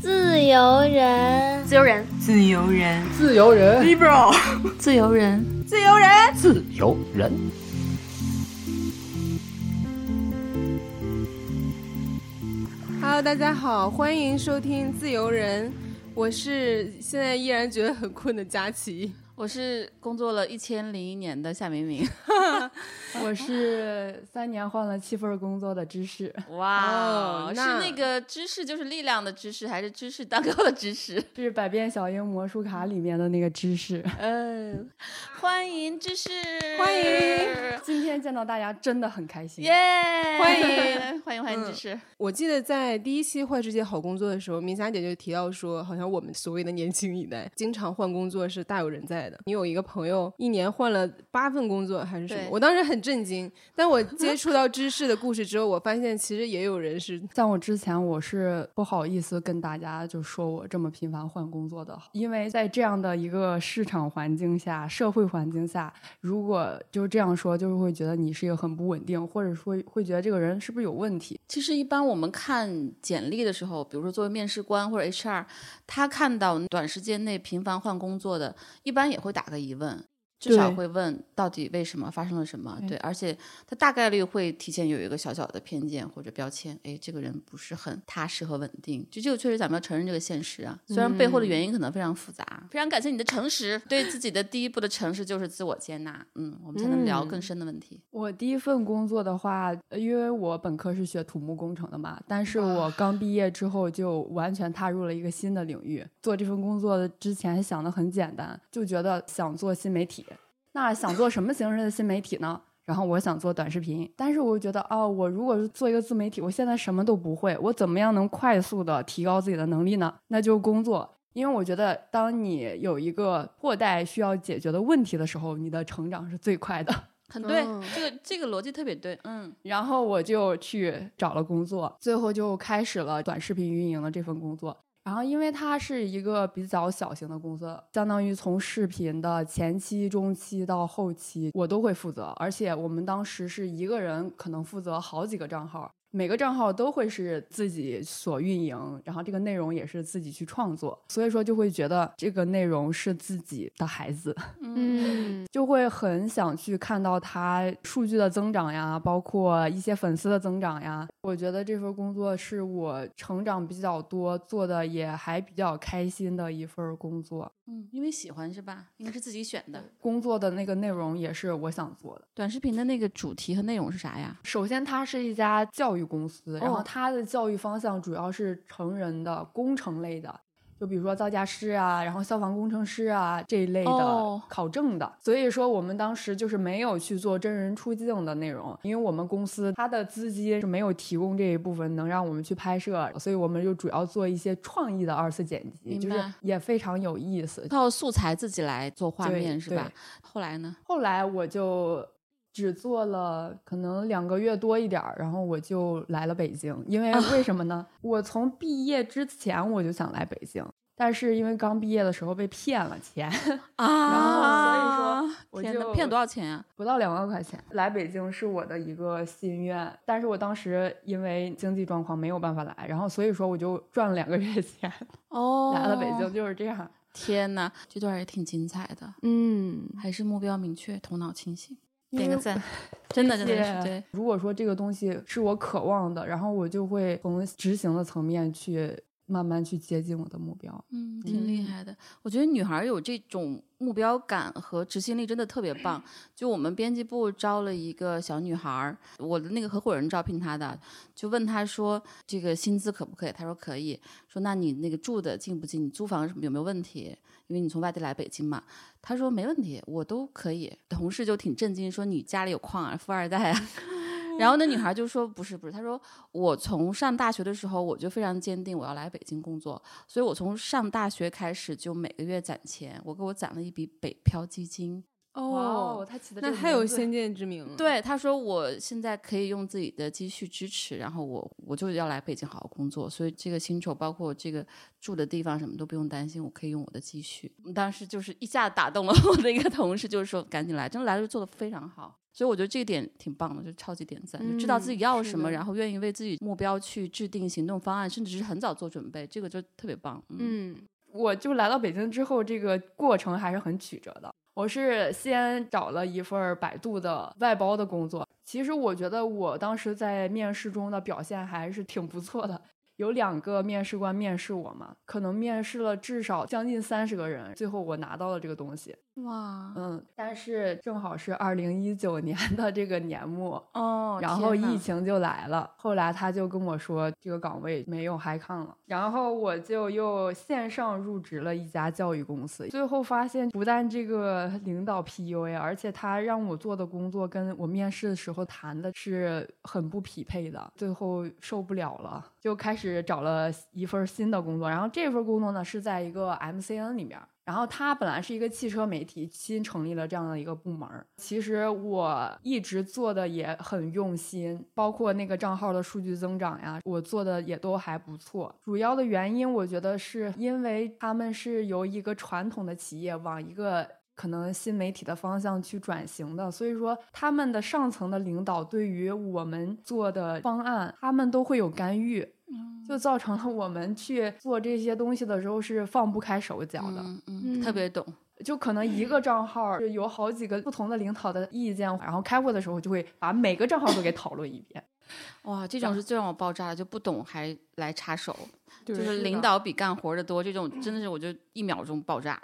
自由人，自由人，自由人，自由人，liberal，自由人，自由人，自由人。Hello，大家好，欢迎收听《自由人》，我是现在依然觉得很困的佳琪。我是工作了一千零一年的夏明明，我是三年换了七份工作的芝士。哇，是那个芝士就是力量的芝士，还是芝士蛋糕的芝士？是百变小樱魔术卡里面的那个芝士。嗯，欢迎芝士，欢迎，今天见到大家真的很开心，耶！欢迎欢迎欢迎芝士。我记得在第一期《坏世界好工作》的时候，明霞姐就提到说，好像我们所谓的年轻一代经常换工作是大有人在。你有一个朋友一年换了八份工作还是什么？我当时很震惊。但我 接触到知识的故事之后，我发现其实也有人是 像我之前，我是不好意思跟大家就说我这么频繁换工作的，因为在这样的一个市场环境下、社会环境下，如果就这样说，就是会觉得你是一个很不稳定，或者说会觉得这个人是不是有问题。其实一般我们看简历的时候，比如说作为面试官或者 HR，他看到短时间内频繁换工作的，一般也会打个疑问。至少会问到底为什么发生了什么？对，而且他大概率会提前有一个小小的偏见或者标签，哎，这个人不是很踏实和稳定。就这个确实咱们要承认这个现实啊，虽然背后的原因可能非常复杂。非常感谢你的诚实，对自己的第一步的诚实就是自我接纳。嗯，我们才能聊更深的问题。我第一份工作的话，因为我本科是学土木工程的嘛，但是我刚毕业之后就完全踏入了一个新的领域。做这份工作之前想的很简单，就觉得想做新媒体。那想做什么形式的新媒体呢？然后我想做短视频，但是我觉得，哦，我如果是做一个自媒体，我现在什么都不会，我怎么样能快速的提高自己的能力呢？那就工作，因为我觉得，当你有一个迫代需要解决的问题的时候，你的成长是最快的。很对，这个这个逻辑特别对。嗯，然后我就去找了工作，最后就开始了短视频运营的这份工作。然后，因为它是一个比较小型的公司，相当于从视频的前期、中期到后期，我都会负责。而且我们当时是一个人可能负责好几个账号。每个账号都会是自己所运营，然后这个内容也是自己去创作，所以说就会觉得这个内容是自己的孩子，嗯，就会很想去看到它数据的增长呀，包括一些粉丝的增长呀。我觉得这份工作是我成长比较多，做的也还比较开心的一份工作。嗯，因为喜欢是吧？应该是自己选的。工作的那个内容也是我想做的。短视频的那个主题和内容是啥呀？首先，它是一家教育公司，然后它的教育方向主要是成人的工程类的。就比如说造价师啊，然后消防工程师啊这一类的考证的，所以说我们当时就是没有去做真人出镜的内容，因为我们公司它的资金是没有提供这一部分能让我们去拍摄，所以我们就主要做一些创意的二次剪辑，就是也非常有意思，靠素材自己来做画面是吧？后来呢？后来我就只做了可能两个月多一点儿，然后我就来了北京，因为为什 么呢？我从毕业之前我就想来北京。但是因为刚毕业的时候被骗了钱啊，然后所以说我就骗多少钱呀？不到两万块钱。来北京是我的一个心愿，但是我当时因为经济状况没有办法来，然后所以说我就赚了两个月钱 哦，来了北京就是这样。天哪，这段也挺精彩的，嗯，还是目标明确，头脑清醒，点个赞，真的真的是对。如果说这个东西是我渴望的，然后我就会从执行的层面去。慢慢去接近我的目标，嗯，挺厉害的。我觉得女孩有这种目标感和执行力真的特别棒。就我们编辑部招了一个小女孩，我的那个合伙人招聘她的，就问她说这个薪资可不可以？她说可以。说那你那个住的近不近？你租房什么有没有问题？因为你从外地来北京嘛。他说没问题，我都可以。同事就挺震惊，说你家里有矿啊，富二代啊。然后那女孩就说：“不是不是，她说我从上大学的时候我就非常坚定我要来北京工作，所以我从上大学开始就每个月攒钱，我给我攒了一笔北漂基金。哦，他起的那还有先见之明了。对，他说我现在可以用自己的积蓄支持，然后我我就要来北京好好工作，所以这个薪酬包括这个住的地方什么都不用担心，我可以用我的积蓄。当时就是一下打动了 我的一个同事，就是说赶紧来，真的来了就做的非常好。所以我觉得这一点挺棒的，就超级点赞，就知道自己要什么，然后愿意为自己目标去制定行动方案，甚至是很早做准备，这个就特别棒。嗯，我就来到北京之后，这个过程还是很曲折的。我是先找了一份百度的外包的工作，其实我觉得我当时在面试中的表现还是挺不错的。有两个面试官面试我嘛，可能面试了至少将近三十个人，最后我拿到了这个东西。哇，嗯，但是正好是二零一九年的这个年末哦，然后疫情就来了。后来他就跟我说这个岗位没有 high 抗了，然后我就又线上入职了一家教育公司。最后发现不但这个领导 PUA，而且他让我做的工作跟我面试的时候谈的是很不匹配的。最后受不了了，就开始找了一份新的工作。然后这份工作呢是在一个 MCN 里面。然后他本来是一个汽车媒体，新成立了这样的一个部门。其实我一直做的也很用心，包括那个账号的数据增长呀，我做的也都还不错。主要的原因，我觉得是因为他们是由一个传统的企业往一个可能新媒体的方向去转型的，所以说他们的上层的领导对于我们做的方案，他们都会有干预。就造成了我们去做这些东西的时候是放不开手脚的，嗯，特别懂。就可能一个账号有好几个不同的领导的意见，然后开会的时候就会把每个账号都给讨论一遍。哇，这种是最让我爆炸的，就不懂还来插手，就是领导比干活的多，这种真的是我就一秒钟爆炸。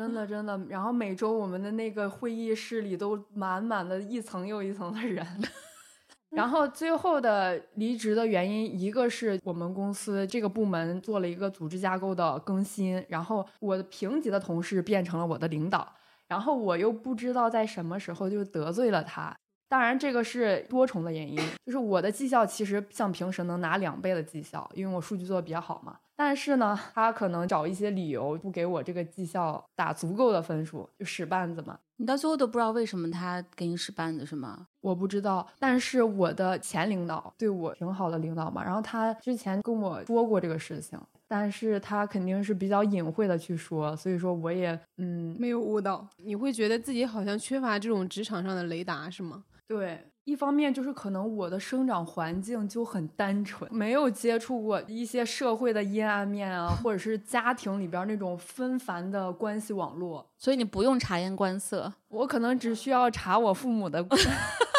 真的真的。然后每周我们的那个会议室里都满满的一层又一层的人。然后最后的离职的原因，一个是我们公司这个部门做了一个组织架构的更新，然后我的平级的同事变成了我的领导，然后我又不知道在什么时候就得罪了他。当然，这个是多重的原因，就是我的绩效其实像平时能拿两倍的绩效，因为我数据做的比较好嘛。但是呢，他可能找一些理由不给我这个绩效打足够的分数，就使绊子嘛。你到最后都不知道为什么他给你使绊子是吗？我不知道。但是我的前领导对我挺好的领导嘛，然后他之前跟我说过这个事情，但是他肯定是比较隐晦的去说，所以说我也嗯没有悟到。你会觉得自己好像缺乏这种职场上的雷达是吗？对。一方面就是可能我的生长环境就很单纯，没有接触过一些社会的阴暗面啊，或者是家庭里边那种纷繁的关系网络，所以你不用察言观色，我可能只需要查我父母的。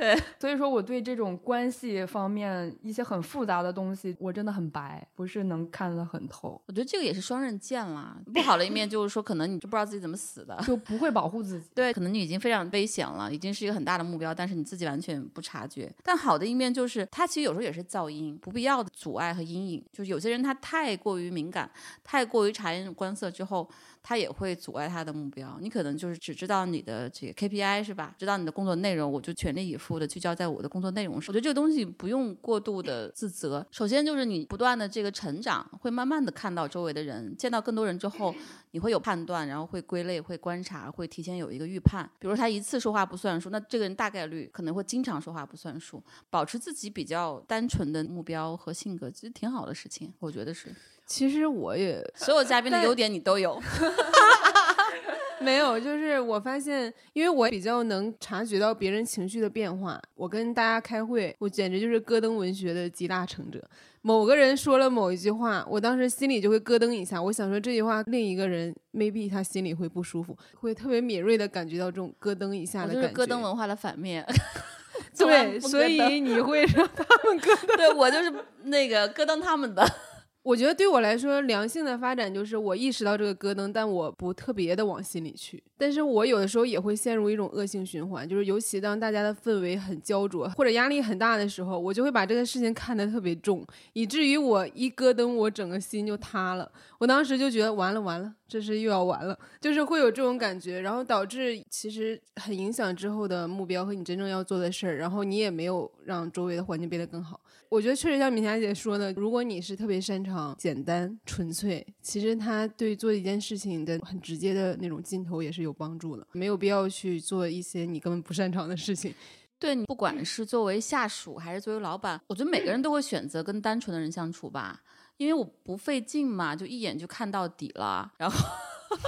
对，所以说我对这种关系方面一些很复杂的东西，我真的很白，不是能看得很透。我觉得这个也是双刃剑啦。不好的一面就是说，可能你就不知道自己怎么死的，就不会保护自己。对，可能你已经非常危险了，已经是一个很大的目标，但是你自己完全不察觉。但好的一面就是，它其实有时候也是噪音，不必要的阻碍和阴影。就是有些人他太过于敏感，太过于察言观色之后。他也会阻碍他的目标。你可能就是只知道你的这个 KPI 是吧？知道你的工作内容，我就全力以赴的聚焦在我的工作内容上。我觉得这个东西不用过度的自责。首先就是你不断的这个成长，会慢慢的看到周围的人，见到更多人之后，你会有判断，然后会归类，会观察，会提前有一个预判。比如他一次说话不算数，那这个人大概率可能会经常说话不算数。保持自己比较单纯的目标和性格，其实挺好的事情，我觉得是。其实我也所有嘉宾的优点你都有，没有，就是我发现，因为我比较能察觉到别人情绪的变化。我跟大家开会，我简直就是戈登文学的集大成者。某个人说了某一句话，我当时心里就会咯噔一下。我想说这句话，另一个人 maybe 他心里会不舒服，会特别敏锐的感觉到这种咯噔一下的感觉。就是咯噔文化的反面。对，所以你会让他们咯噔。对我就是那个咯噔他们的。我觉得对我来说，良性的发展就是我意识到这个咯噔，但我不特别的往心里去。但是我有的时候也会陷入一种恶性循环，就是尤其当大家的氛围很焦灼或者压力很大的时候，我就会把这个事情看得特别重，以至于我一咯噔，我整个心就塌了。我当时就觉得完了完了。这是又要完了，就是会有这种感觉，然后导致其实很影响之后的目标和你真正要做的事儿，然后你也没有让周围的环境变得更好。我觉得确实像米霞姐说的，如果你是特别擅长简单纯粹，其实它对做一件事情的很直接的那种劲头也是有帮助的，没有必要去做一些你根本不擅长的事情。对你，不管是作为下属还是作为老板，我觉得每个人都会选择跟单纯的人相处吧。因为我不费劲嘛，就一眼就看到底了。然后，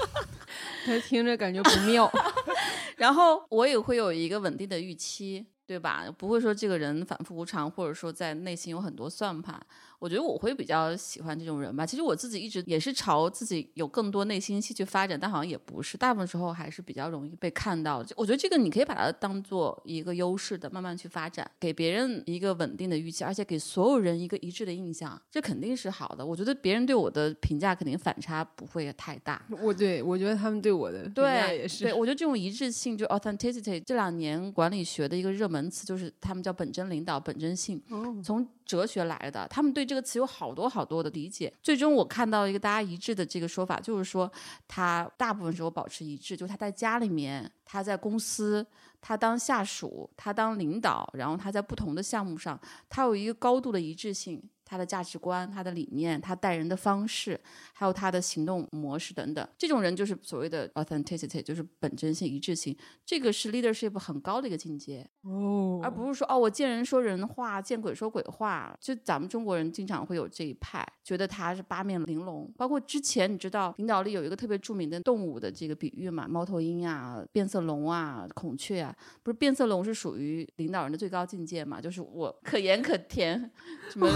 他听着感觉不妙。然后我也会有一个稳定的预期，对吧？不会说这个人反复无常，或者说在内心有很多算盘。我觉得我会比较喜欢这种人吧。其实我自己一直也是朝自己有更多内心戏去发展，但好像也不是，大部分时候还是比较容易被看到。我觉得这个你可以把它当做一个优势的，慢慢去发展，给别人一个稳定的预期，而且给所有人一个一致的印象，这肯定是好的。我觉得别人对我的评价肯定反差不会太大。我对我觉得他们对我的评价也是。对，我觉得这种一致性就 authenticity，这两年管理学的一个热门词就是他们叫本真领导、本真性，从哲学来的。他们对这个词有好多。好多的理解，最终我看到一个大家一致的这个说法，就是说他大部分时候保持一致，就他在家里面，他在公司，他当下属，他当领导，然后他在不同的项目上，他有一个高度的一致性。他的价值观、他的理念、他待人的方式，还有他的行动模式等等，这种人就是所谓的 authenticity，就是本真性、一致性。这个是 leadership 很高的一个境界哦，而不是说哦，我见人说人话，见鬼说鬼话。就咱们中国人经常会有这一派，觉得他是八面玲珑。包括之前你知道领导力有一个特别著名的动物的这个比喻嘛，猫头鹰啊、变色龙啊、孔雀啊，不是变色龙是属于领导人的最高境界嘛？就是我可盐可甜，什么。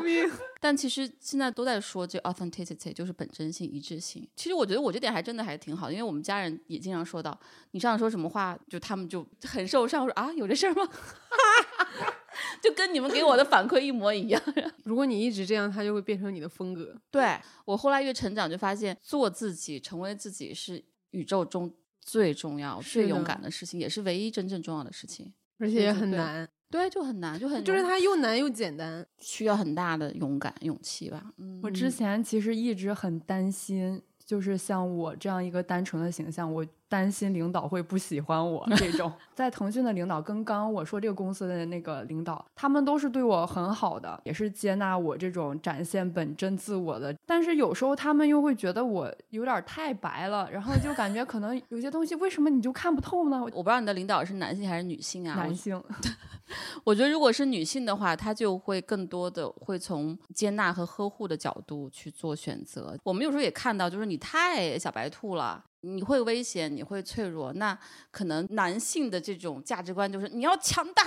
但其实现在都在说这 authenticity，就是本真性、一致性。其实我觉得我这点还真的还挺好，因为我们家人也经常说到，你上次说什么话，就他们就很受伤。我说啊，有这事儿吗？就跟你们给我的反馈一模一样。如果你一直这样，它就会变成你的风格。对我后来越成长，就发现做自己、成为自己是宇宙中最重要、最勇敢的事情，也是唯一真正重要的事情，而且也很难。对，就很难，就很就是它又难又简单，需要很大的勇敢、勇气吧。嗯，我之前其实一直很担心，就是像我这样一个单纯的形象，我。担心领导会不喜欢我 这种，在腾讯的领导跟刚刚我说这个公司的那个领导，他们都是对我很好的，也是接纳我这种展现本真自我的。但是有时候他们又会觉得我有点太白了，然后就感觉可能有些东西为什么你就看不透呢？我不知道你的领导是男性还是女性啊？男性。我觉得如果是女性的话，她就会更多的会从接纳和呵护的角度去做选择。我们有时候也看到，就是你太小白兔了。你会危险，你会脆弱，那可能男性的这种价值观就是你要强大，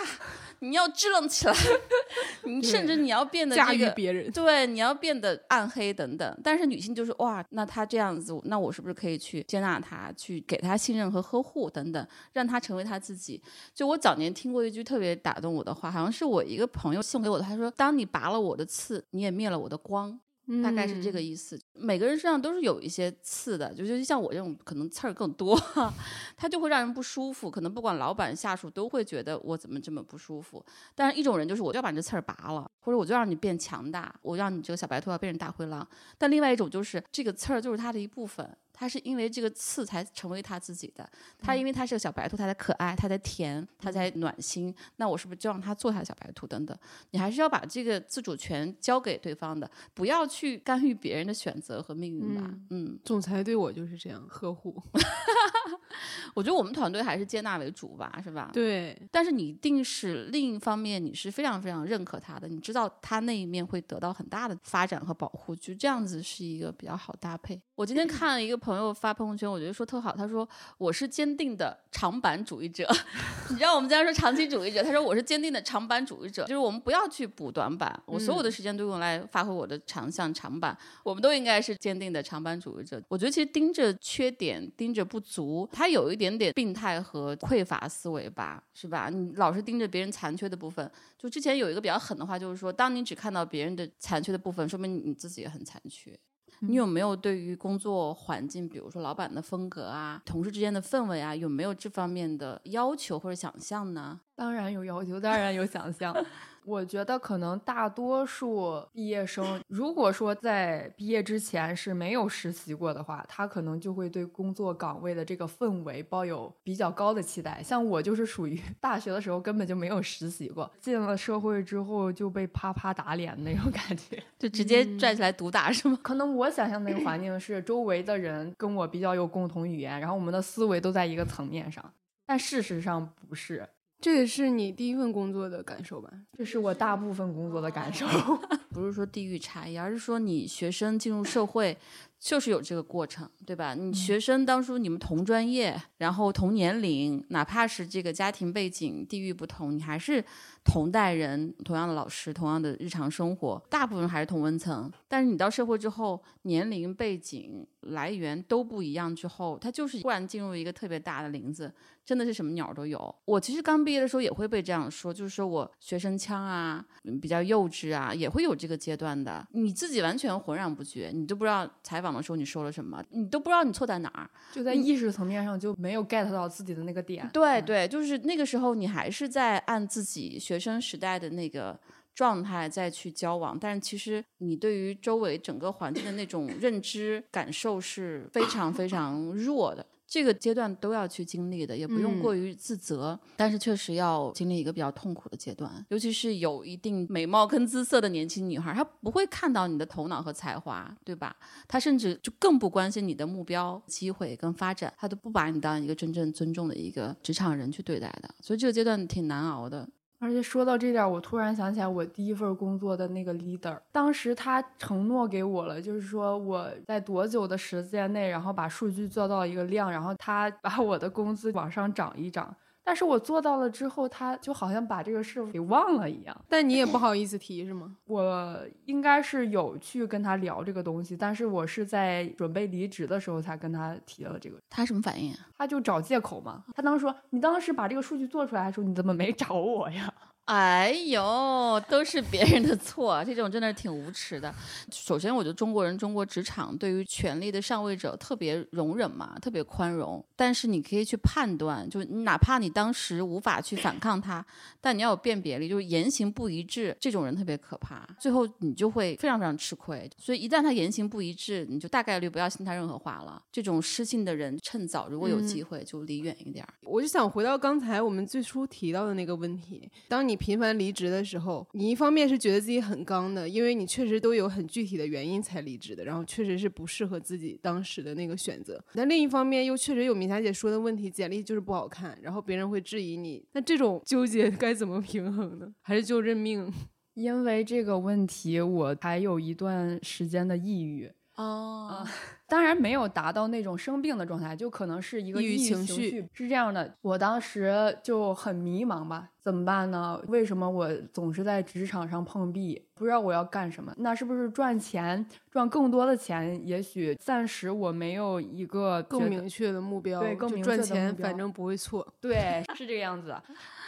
你要支棱起来，你甚至你要变得驾驭别人，对，你要变得暗黑等等。但是女性就是哇，那她这样子，那我是不是可以去接纳她，去给她信任和呵护等等，让她成为她自己？就我早年听过一句特别打动我的话，好像是我一个朋友送给我的，他说：“当你拔了我的刺，你也灭了我的光。”大概是这个意思。每个人身上都是有一些刺的，就是像我这种可能刺儿更多，他就会让人不舒服。可能不管老板下属都会觉得我怎么这么不舒服。但是一种人就是我就要把这刺儿拔了，或者我就让你变强大，我让你这个小白兔要变成大灰狼。但另外一种就是这个刺儿就是他的一部分。他是因为这个刺才成为他自己的，他因为他是个小白兔，他才可爱，他才甜，他才暖心。那我是不是就让他做他的小白兔等等？你还是要把这个自主权交给对方的，不要去干预别人的选择和命运吧。嗯，总裁对我就是这样呵护。我觉得我们团队还是接纳为主吧，是吧？对。但是你一定是另一方面，你是非常非常认可他的，你知道他那一面会得到很大的发展和保护，就这样子是一个比较好搭配。我今天看了一个朋友发朋友圈，我觉得说特好。他说我是坚定的长板主义者，你知道我们经常说长期主义者，他说我是坚定的长板主义者，就是我们不要去补短板，我所有的时间都用来发挥我的长项长板。我们都应该是坚定的长板主义者。我觉得其实盯着缺点，盯着不足，他有一点点病态和匮乏思维吧，是吧？你老是盯着别人残缺的部分，就之前有一个比较狠的话，就是说，当你只看到别人的残缺的部分，说明你自己也很残缺。你有没有对于工作环境，比如说老板的风格啊，同事之间的氛围啊，有没有这方面的要求或者想象呢？当然有要求，当然有想象。我觉得可能大多数毕业生，如果说在毕业之前是没有实习过的话，他可能就会对工作岗位的这个氛围抱有比较高的期待。像我就是属于 大学的时候根本就没有实习过，进了社会之后就被啪啪打脸那种感觉，就直接拽起来毒打是吗？可能我想象那个环境是周围的人跟我比较有共同语言，然后我们的思维都在一个层面上，但事实上不是。这也是你第一份工作的感受吧？这是我大部分工作的感受，不是说地域差异，而是说你学生进入社会就是有这个过程，对吧？你学生当初你们同专业，然后同年龄，哪怕是这个家庭背景、地域不同，你还是。同代人，同样的老师，同样的日常生活，大部分还是同温层。但是你到社会之后，年龄、背景、来源都不一样之后，他就是突然进入一个特别大的林子，真的是什么鸟都有。我其实刚毕业的时候也会被这样说，就是说我学生腔啊，比较幼稚啊，也会有这个阶段的。你自己完全浑然不觉，你都不知道采访的时候你说了什么，你都不知道你错在哪儿，就在意识层面上就没有 get 到自己的那个点。对对，就是那个时候你还是在按自己。学生时代的那个状态再去交往，但是其实你对于周围整个环境的那种认知感受是非常非常弱的。这个阶段都要去经历的，也不用过于自责，但是确实要经历一个比较痛苦的阶段。尤其是有一定美貌跟姿色的年轻女孩，她不会看到你的头脑和才华，对吧？她甚至就更不关心你的目标、机会跟发展，她都不把你当一个真正尊重的一个职场人去对待的。所以这个阶段挺难熬的。而且说到这点，我突然想起来我第一份工作的那个 leader，当时他承诺给我了，就是说我在多久的时间内，然后把数据做到一个量，然后他把我的工资往上涨一涨。但是我做到了之后，他就好像把这个事给忘了一样。但你也不好意思提是吗？我应该是有去跟他聊这个东西，但是我是在准备离职的时候才跟他提了这个。他什么反应？他就找借口嘛。他当时说：“你当时把这个数据做出来的时候，你怎么没找我呀？”哎呦，都是别人的错，这种真的是挺无耻的。首先，我觉得中国人、中国职场对于权力的上位者特别容忍嘛，特别宽容。但是你可以去判断，就哪怕你当时无法去反抗他，但你要有辨别力，就是言行不一致，这种人特别可怕。最后你就会非常非常吃亏。所以一旦他言行不一致，你就大概率不要信他任何话了。这种失信的人，趁早如果有机会就离远一点。我就想回到刚才我们最初提到的那个问题，当你。你频繁离职的时候，你一方面是觉得自己很刚的，因为你确实都有很具体的原因才离职的，然后确实是不适合自己当时的那个选择。但另一方面又确实有明霞姐说的问题，简历就是不好看，然后别人会质疑你。那这种纠结该怎么平衡呢？还是就认命？因为这个问题，我还有一段时间的抑郁。哦，当然没有达到那种生病的状态，就可能是一个抑郁情绪。是这样的，我当时就很迷茫吧，怎么办呢？为什么我总是在职场上碰壁，不知道我要干什么？那是不是赚钱，赚更多的钱？也许暂时我没有一个更明确的目标，对，更明确赚钱反正不会错。对，是这个样子。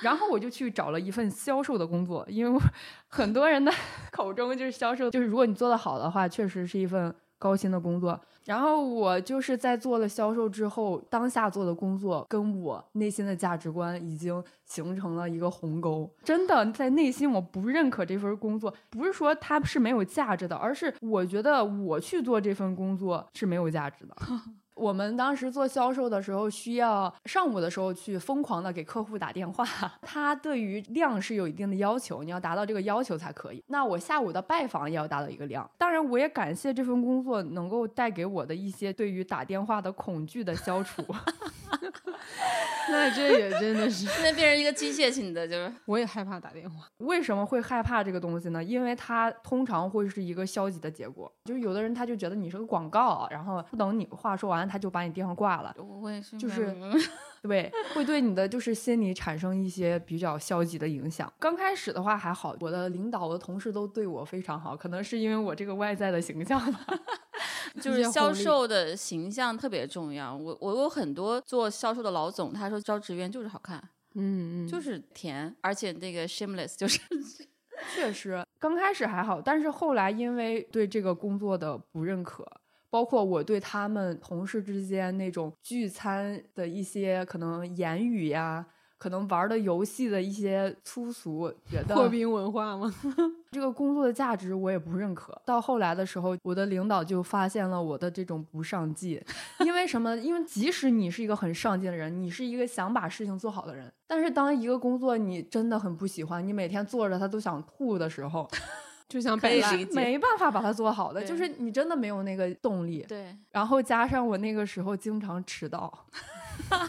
然后我就去找了一份销售的工作，因为很多人的 口中就是销售，就是如果你做得好的话，确实是一份。高薪的工作，然后我就是在做了销售之后，当下做的工作跟我内心的价值观已经形成了一个鸿沟。真的，在内心我不认可这份工作，不是说它是没有价值的，而是我觉得我去做这份工作是没有价值的。我们当时做销售的时候，需要上午的时候去疯狂的给客户打电话，他对于量是有一定的要求，你要达到这个要求才可以。那我下午的拜访也要达到一个量。当然，我也感谢这份工作能够带给我的一些对于打电话的恐惧的消除。那这也真的是，现在变成一个机械性的，就是我也害怕打电话。为什么会害怕这个东西呢？因为它通常会是一个消极的结果，就是有的人他就觉得你是个广告，然后不等你话说完，他就把你电话挂了。我也是，就是对，会对你的就是心理产生一些比较消极的影响。刚开始的话还好，我的领导、我的同事都对我非常好，可能是因为我这个外在的形象吧。就是销售的形象特别重要。我我有很多做销售的老总，他说招职员就是好看，嗯嗯，就是甜，而且那个 shameless，就是确实刚开始还好，但是后来因为对这个工作的不认可，包括我对他们同事之间那种聚餐的一些可能言语呀。可能玩的游戏的一些粗俗，觉得破冰文化吗？这个工作的价值我也不认可。到后来的时候，我的领导就发现了我的这种不上进，因为什么？因为即使你是一个很上进的人，你是一个想把事情做好的人，但是当一个工作你真的很不喜欢，你每天做着他都想吐的时候。就想摆烂，没办法把它做好的，就是你真的没有那个动力。对，然后加上我那个时候经常迟到，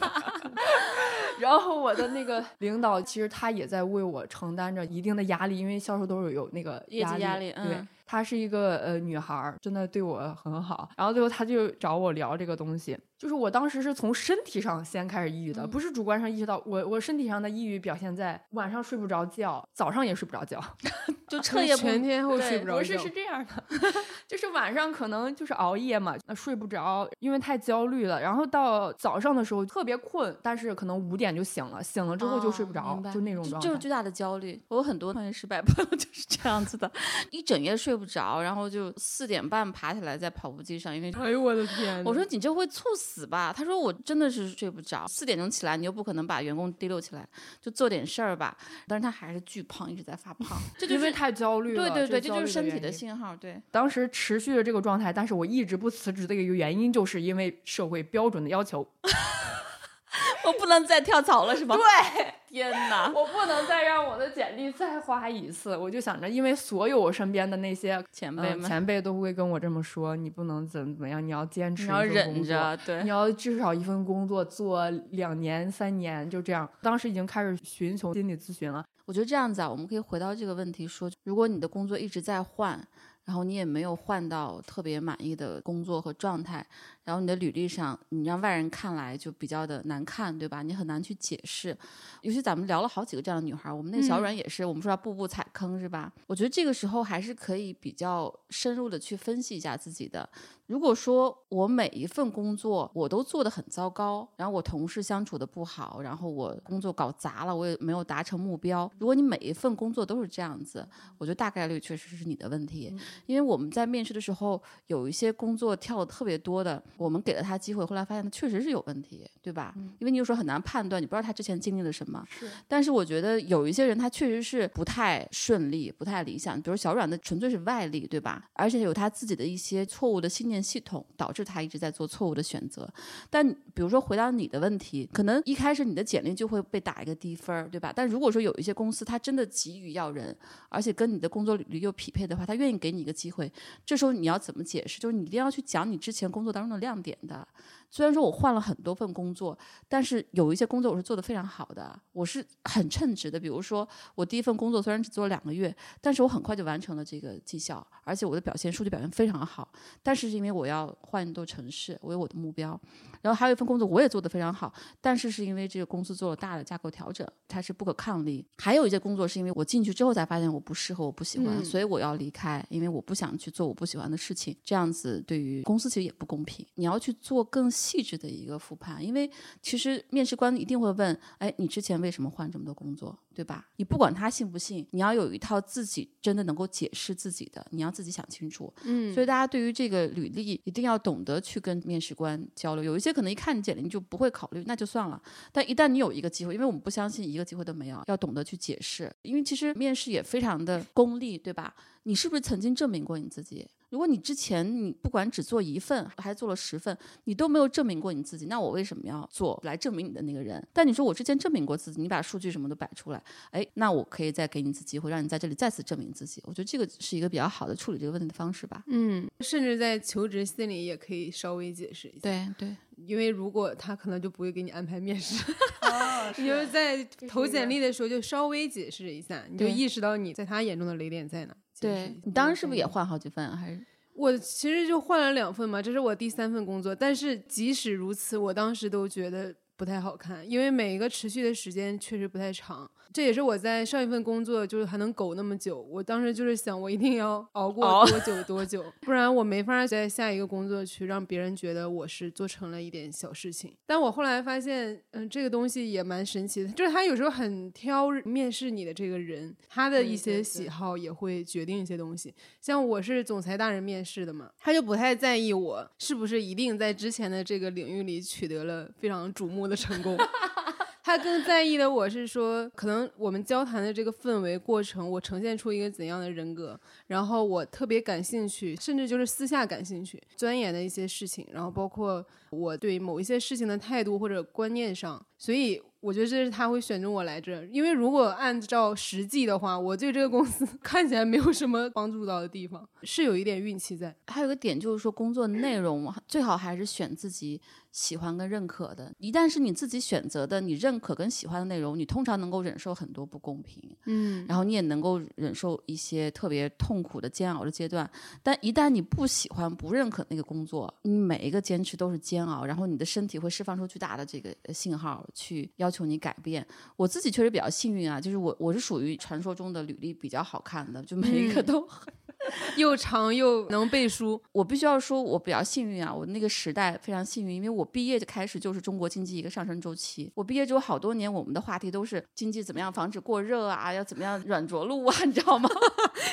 然后我的那个领导其实他也在为我承担着一定的压力，因为销售都是有那个业绩压力。对，她是一个呃女孩，真的对我很好。然后最后他就找我聊这个东西。就是我当时是从身体上先开始抑郁的，不是主观上意识到我我身体上的抑郁表现在晚上睡不着觉，早上也睡不着觉，就彻夜全天候睡不着觉。不是是这样的，就是晚上可能就是熬夜嘛，那睡不着，因为太焦虑了。然后到早上的时候特别困，但是可能五点就醒了，醒了之后就睡不着，就那种状态。就是巨大的焦虑。我有很多创业失败朋友 就是这样子的，一整夜睡不着，然后就四点半爬起来在跑步机上，因为哎呦我的天，我说你这会猝死。死吧！他说我真的是睡不着，四点钟起来，你又不可能把员工提溜起来，就做点事儿吧。但是他还是巨胖，一直在发胖，这就是太焦虑了。对对对，这就是身体的信号。对，当时持续的这个状态，但是我一直不辞职的一个原因，就是因为社会标准的要求。我不能再跳槽了，是吧？对。天哪！我不能再让我的简历再花一次。我就想着，因为所有我身边的那些前辈们，前辈都会跟我这么说：你不能怎么怎么样，你要坚持，你要忍着，对，你要至少一份工作做两年、三年，就这样。当时已经开始寻求心理咨询了。我觉得这样子啊，我们可以回到这个问题说：如果你的工作一直在换，然后你也没有换到特别满意的工作和状态。然后你的履历上，你让外人看来就比较的难看，对吧？你很难去解释。尤其咱们聊了好几个这样的女孩，我们那小阮也是，我们说要步步踩坑，是吧？我觉得这个时候还是可以比较深入的去分析一下自己的。如果说我每一份工作我都做得很糟糕，然后我同事相处的不好，然后我工作搞砸了，我也没有达成目标。如果你每一份工作都是这样子，我觉得大概率确实是你的问题。因为我们在面试的时候，有一些工作跳的特别多的。我们给了他机会，后来发现他确实是有问题，对吧？因为你有时候很难判断，你不知道他之前经历了什么。是。但是我觉得有一些人他确实是不太顺利、不太理想。比如小阮的纯粹是外力，对吧？而且有他自己的一些错误的信念系统，导致他一直在做错误的选择。但比如说回到你的问题，可能一开始你的简历就会被打一个低分儿，对吧？但如果说有一些公司他真的急于要人，而且跟你的工作履历又匹配的话，他愿意给你一个机会，这时候你要怎么解释？就是你一定要去讲你之前工作当中的亮点的。虽然说我换了很多份工作，但是有一些工作我是做的非常好的，我是很称职的。比如说我第一份工作虽然只做了两个月，但是我很快就完成了这个绩效，而且我的表现数据表现非常好。但是是因为我要换一座城市，我有我的目标。然后还有一份工作我也做得非常好，但是是因为这个公司做了大的架构调整，它是不可抗力。还有一些工作是因为我进去之后才发现我不适合，我不喜欢，所以我要离开，因为我不想去做我不喜欢的事情。这样子对于公司其实也不公平。你要去做更。细致的一个复盘，因为其实面试官一定会问：哎，你之前为什么换这么多工作，对吧？你不管他信不信，你要有一套自己真的能够解释自己的，你要自己想清楚。嗯，所以大家对于这个履历一定要懂得去跟面试官交流。有一些可能一看简历你就不会考虑，那就算了。但一旦你有一个机会，因为我们不相信一个机会都没有，要懂得去解释。因为其实面试也非常的功利，对吧？你是不是曾经证明过你自己？如果你之前你不管只做一份，还做了十份，你都没有证明过你自己，那我为什么要做来证明你的那个人？但你说我之前证明过自己，你把数据什么都摆出来，哎，那我可以再给你一次机会，让你在这里再次证明自己。我觉得这个是一个比较好的处理这个问题的方式吧。嗯，甚至在求职信里也可以稍微解释一下。对对，因为如果他可能就不会给你安排面试，你就在投简历的时候就稍微解释一下，你就意识到你在他眼中的雷点在哪。对你当时是不是也换好几份？还是我其实就换了两份嘛，这是我第三份工作。但是即使如此，我当时都觉得不太好看，因为每一个持续的时间确实不太长。这也是我在上一份工作就是还能苟那么久，我当时就是想我一定要熬过多久多久，不然我没法在下一个工作去让别人觉得我是做成了一点小事情。但我后来发现，嗯，这个东西也蛮神奇的，就是他有时候很挑面试你的这个人，他的一些喜好也会决定一些东西。像我是总裁大人面试的嘛，他就不太在意我是不是一定在之前的这个领域里取得了非常瞩目的成功。他更在意的我是说，可能我们交谈的这个氛围过程，我呈现出一个怎样的人格，然后我特别感兴趣，甚至就是私下感兴趣，钻研的一些事情，然后包括我对某一些事情的态度或者观念上，所以。我觉得这是他会选中我来这，因为如果按照实际的话，我对这个公司 看起来没有什么帮助到的地方，是有一点运气在。还有个点就是说，工作内容最好还是选自己。喜欢跟认可的，一旦是你自己选择的，你认可跟喜欢的内容，你通常能够忍受很多不公平，嗯，然后你也能够忍受一些特别痛苦的煎熬的阶段。但一旦你不喜欢、不认可那个工作，你每一个坚持都是煎熬，然后你的身体会释放出巨大的这个信号，去要求你改变。我自己确实比较幸运啊，就是我我是属于传说中的履历比较好看的，就每一个都。又长又能背书，我必须要说，我比较幸运啊！我那个时代非常幸运，因为我毕业就开始就是中国经济一个上升周期。我毕业之后好多年，我们的话题都是经济怎么样防止过热啊，要怎么样软着陆啊，你知道吗？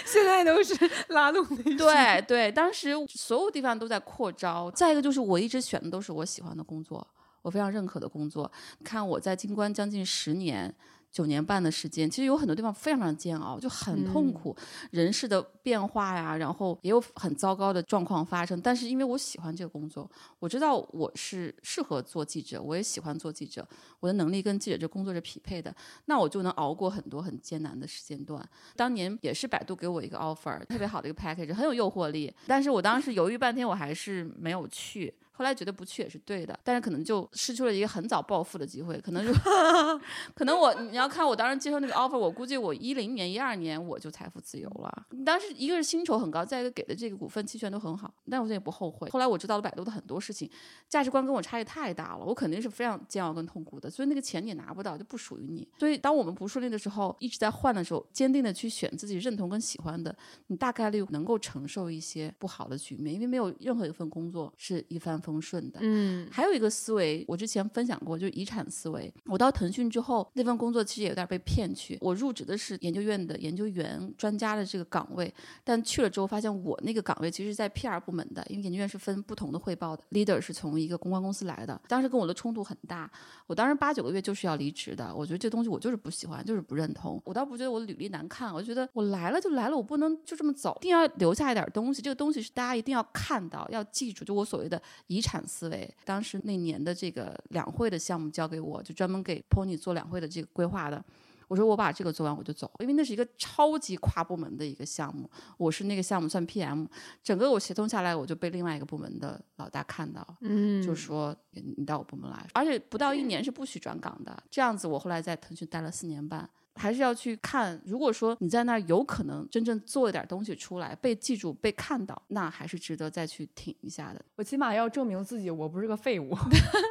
现在都是拉动的。对对，当时所有地方都在扩招。再一个就是我一直选的都是我喜欢的工作，我非常认可的工作。看我在京官将近十年。九年半的时间，其实有很多地方非常非常煎熬，就很痛苦，人事的变化呀，然后也有很糟糕的状况发生。但是因为我喜欢这个工作，我知道我是适合做记者，我也喜欢做记者，我的能力跟记者这工作是匹配的，那我就能熬过很多很艰难的时间段。当年也是百度给我一个 offer，特别好的一个 package，很有诱惑力，但是我当时犹豫半天，我还是没有去。后来觉得不去也是对的，但是可能就失去了一个很早暴富的机会。可能就，可能我你要看我当时接受那个 offer，我估计我一零年、一二年我就财富自由了。当时一个是薪酬很高，再一个给的这个股份期权都很好，但我现在也不后悔。后来我知道了百度的很多事情，价值观跟我差异太大了，我肯定是非常煎熬跟痛苦的。所以那个钱你拿不到，就不属于你。所以当我们不顺利的时候，一直在换的时候，坚定的去选自己认同跟喜欢的，你大概率能够承受一些不好的局面，因为没有任何一份工作是一帆风顺的。嗯。还有一个思维，我之前分享过，就是遗产思维。我到腾讯之后，那份工作其实也有点被骗去。我入职的是研究院的研究员专家的这个岗位，但去了之后发现，我那个岗位其实，在 PR 部门的，因为研究院是分不同的汇报的。Leader 是从一个公关公司来的，当时跟我的冲突很大。我当时八九个月就是要离职的，我觉得这东西我就是不喜欢，就是不认同。我倒不觉得我的履历难看，我觉得我来了就来了，我不能就这么走，一定要留下一点东西。这个东西是大家一定要看到、要记住，就我所谓的遗产思维。当时那年的这个两会的项目交给我，就专门给 Pony 做两会的这个规划的。我说我把这个做完我就走，因为那是一个超级跨部门的一个项目，我是那个项目算 PM，整个我协同下来，我就被另外一个部门的老大看到，嗯，就说你到我部门来，而且不到一年是不许转岗的。这样子，我后来在腾讯待了四年半。还是要去看，如果说你在那儿有可能真正做一点东西出来，被记住、被看到，那还是值得再去挺一下的。我起码要证明自己，我不是个废物，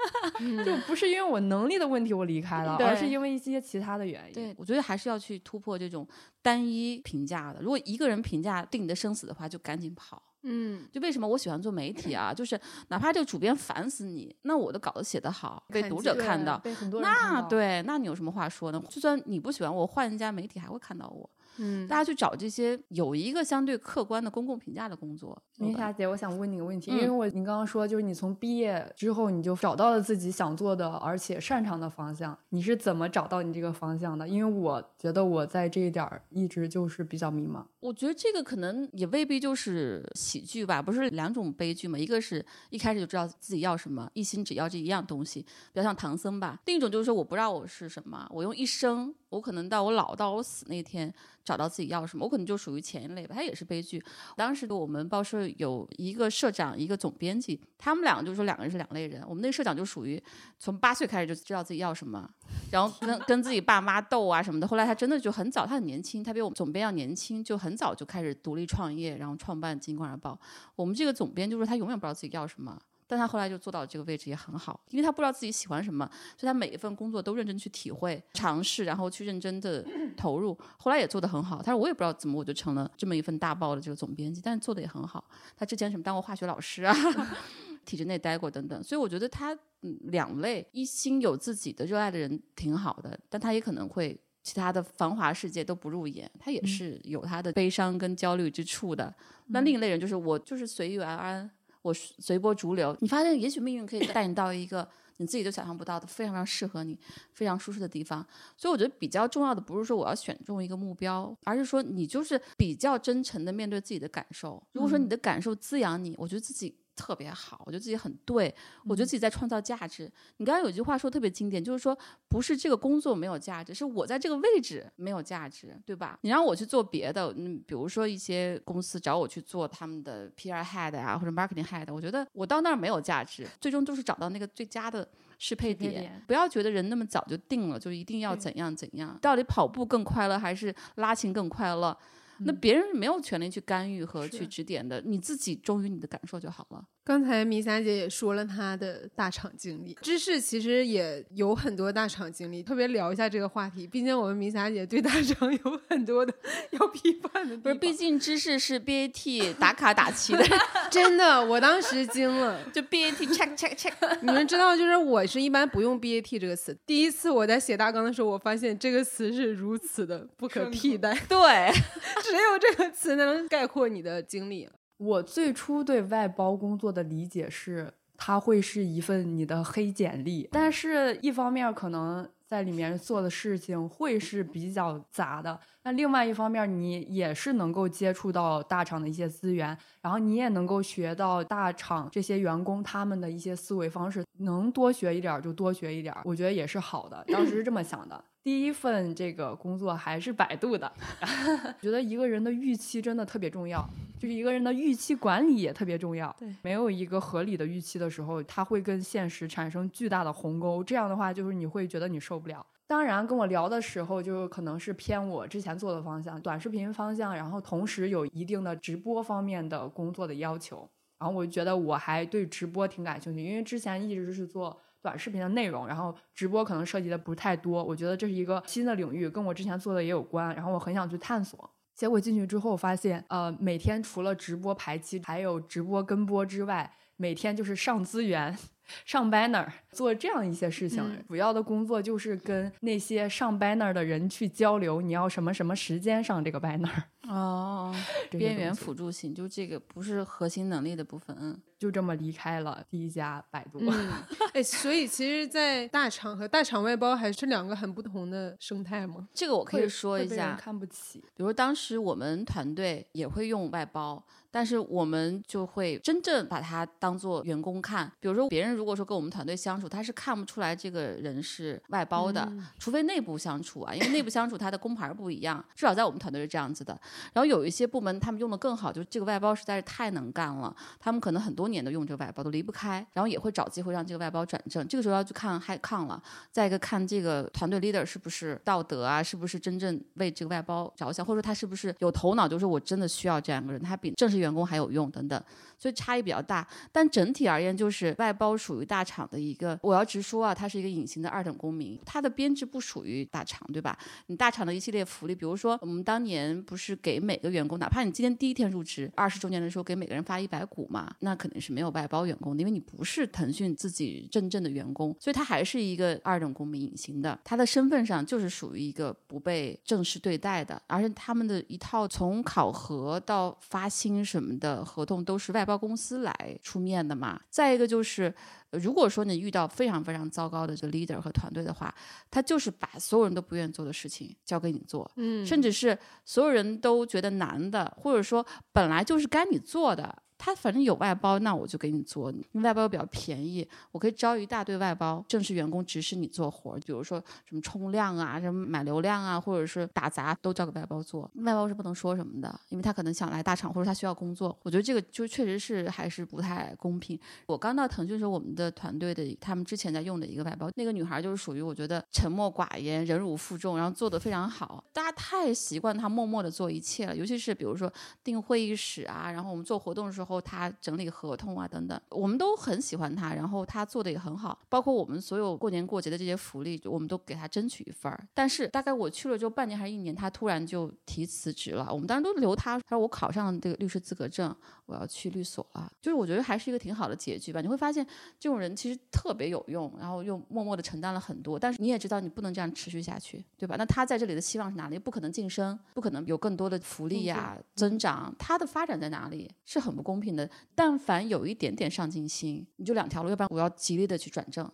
就不是因为我能力的问题我离开了，而是因为一些其他的原因。对，我觉得还是要去突破这种单一评价的。如果一个人评价定你的生死的话，就赶紧跑。嗯，就为什么我喜欢做媒体啊？就是哪怕这个主编烦死你，那我的稿子写得好，被读者看到，被很多人那对，那你有什么话说呢？就算你不喜欢我，换一家媒体还会看到我。嗯，大家去找这些有一个相对客观的公共评价的工作。明霞姐，我想问你个问题，因为我您刚刚说就是你从毕业之后你就找到了自己想做的而且擅长的方向，你是怎么找到你这个方向的？因为我觉得我在这一点儿一直就是比较迷茫。我觉得这个可能也未必就是喜剧吧，不是两种悲剧嘛？一个是一开始就知道自己要什么，一心只要这一样东西，比较像唐僧吧；另一种就是说我不知道我是什么，我用一生，我可能到我老到我死那天。找到自己要什么，我可能就属于前一类吧。他也是悲剧。当时我们报社有一个社长，一个总编辑，他们两个就说两个人是两类人。我们那个社长就属于从八岁开始就知道自己要什么，然后跟跟自己爸妈斗啊什么的。后来他真的就很早，他很年轻，他比我们总编要年轻，就很早就开始独立创业，然后创办《金光日报》。我们这个总编就说他永远不知道自己要什么。但他后来就做到这个位置也很好，因为他不知道自己喜欢什么，所以他每一份工作都认真去体会、尝试，然后去认真的 投入。后来也做得很好。他说我也不知道怎么我就成了这么一份大报的这个总编辑，但是做的也很好。他之前什么当过化学老师啊，体制内待过等等。所以我觉得他两类一心有自己的热爱的人挺好的，但他也可能会其他的繁华世界都不入眼，他也是有他的悲伤跟焦虑之处的。那另一类人就是我就是随遇而安。我随波逐流，你发现也许命运可以带你到一个你自己都想象不到的，非常非常适合你，非常舒适的地方。所以我觉得比较重要的不是说我要选中一个目标，而是说你就是比较真诚的面对自己的感受。如果说你的感受滋养你，我觉得自己。特别好，我觉得自己很对，我觉得自己在创造价值。你刚刚有一句话说特别经典，就是说不是这个工作没有价值，是我在这个位置没有价值，对吧？你让我去做别的，嗯，比如说一些公司找我去做他们的 PR head 啊，或者 marketing head，我觉得我到那儿没有价值。最终都是找到那个最佳的适配点。不要觉得人那么早就定了，就一定要怎样怎样。到底跑步更快乐还是拉琴更快乐？那别人没有权利去干预和去指点的，你自己忠于你的感受就好了。刚才米霞姐也说了她的大厂经历，芝士其实也有很多大厂经历，特别聊一下这个话题。毕竟我们米霞姐对大厂有很多的要批判的。不是，毕竟芝士是 BAT 打卡打齐的，真的，我当时惊了。就 BAT check check check，你们知道，就是我是一般不用 BAT 这个词。第一次我在写大纲的时候，我发现这个词是如此的不可替代。对，只有这个词能概括你的经历。我最初对外包工作的理解是，它会是一份你的黑简历，但是一方面可能在里面做的事情会是比较杂的，那另外一方面你也是能够接触到大厂的一些资源，然后你也能够学到大厂这些员工他们的一些思维方式，能多学一点就多学一点，我觉得也是好的。当时是这么想的。第一份这个工作还是百度的，我 觉得一个人的预期真的特别重要，就是一个人的预期管理也特别重要。对，没有一个合理的预期的时候，它会跟现实产生巨大的鸿沟。这样的话，就是你会觉得你受不了。当然，跟我聊的时候，就可能是偏我之前做的方向，短视频方向，然后同时有一定的直播方面的工作的要求。然后我就觉得我还对直播挺感兴趣，因为之前一直是做。短视频的内容，然后直播可能涉及的不太多，我觉得这是一个新的领域，跟我之前做的也有关，然后我很想去探索。结果进去之后发现，呃，每天除了直播排期，还有直播跟播之外，每天就是上资源。上 banner 做这样一些事情，主要的工作就是跟那些上 banner 的人去交流，你要什么什么时间上这个 banner 哦，边缘辅助性，就这个不是核心能力的部分，嗯，就这么离开了第一家百度。哎，所以其实，在大厂和大厂外包还是两个很不同的生态吗？这个我可以说一下，看不起。比如当时我们团队也会用外包。但是我们就会真正把他当做员工看，比如说别人如果说跟我们团队相处，他是看不出来这个人是外包的，除非内部相处啊，因为内部相处他的工牌不一样，至少在我们团队是这样子的。然后有一些部门他们用的更好，就是这个外包实在是太能干了，他们可能很多年都用这个外包都离不开，然后也会找机会让这个外包转正。这个时候要去看 high con 了，再一个看这个团队 leader 是不是道德啊，是不是真正为这个外包着想，或者说他是不是有头脑，就是我真的需要这样一个人，他比正式。员工还有用等等，所以差异比较大。但整体而言，就是外包属于大厂的一个，我要直说啊，它是一个隐形的二等公民。它的编制不属于大厂，对吧？你大厂的一系列福利，比如说我们当年不是给每个员工，哪怕你今天第一天入职，二十周年的时候给每个人发一百股嘛，那肯定是没有外包员工的，因为你不是腾讯自己真正的员工，所以它还是一个二等公民，隐形的。他的身份上就是属于一个不被正式对待的，而且他们的一套从考核到发薪。什么的合同都是外包公司来出面的嘛？再一个就是，如果说你遇到非常非常糟糕的这 leader 和团队的话，他就是把所有人都不愿意做的事情交给你做，嗯，甚至是所有人都觉得难的，或者说本来就是该你做的。他反正有外包，那我就给你做。因为外包比较便宜，我可以招一大堆外包，正式员工指使你做活儿。比如说什么冲量啊，什么买流量啊，或者是打杂，都交给外包做。外包是不能说什么的，因为他可能想来大厂，或者他需要工作。我觉得这个就确实是还是不太公平。我刚到腾讯时候，我们的团队的他们之前在用的一个外包，那个女孩就是属于我觉得沉默寡言、忍辱负重，然后做的非常好。大家太习惯他默默的做一切了，尤其是比如说订会议室啊，然后我们做活动的时候。后他整理合同啊等等，我们都很喜欢他，然后他做的也很好，包括我们所有过年过节的这些福利，我们都给他争取一份儿。但是大概我去了之后半年还是一年，他突然就提辞职了。我们当时都留他，他说我考上这个律师资格证，我要去律所了。就是我觉得还是一个挺好的结局吧。你会发现这种人其实特别有用，然后又默默的承担了很多。但是你也知道你不能这样持续下去，对吧？那他在这里的希望是哪里？不可能晋升，不可能有更多的福利呀增长，他的发展在哪里？是很不公平的。但凡有一点点上进心，你就两条路，要不然我要极力的去转正，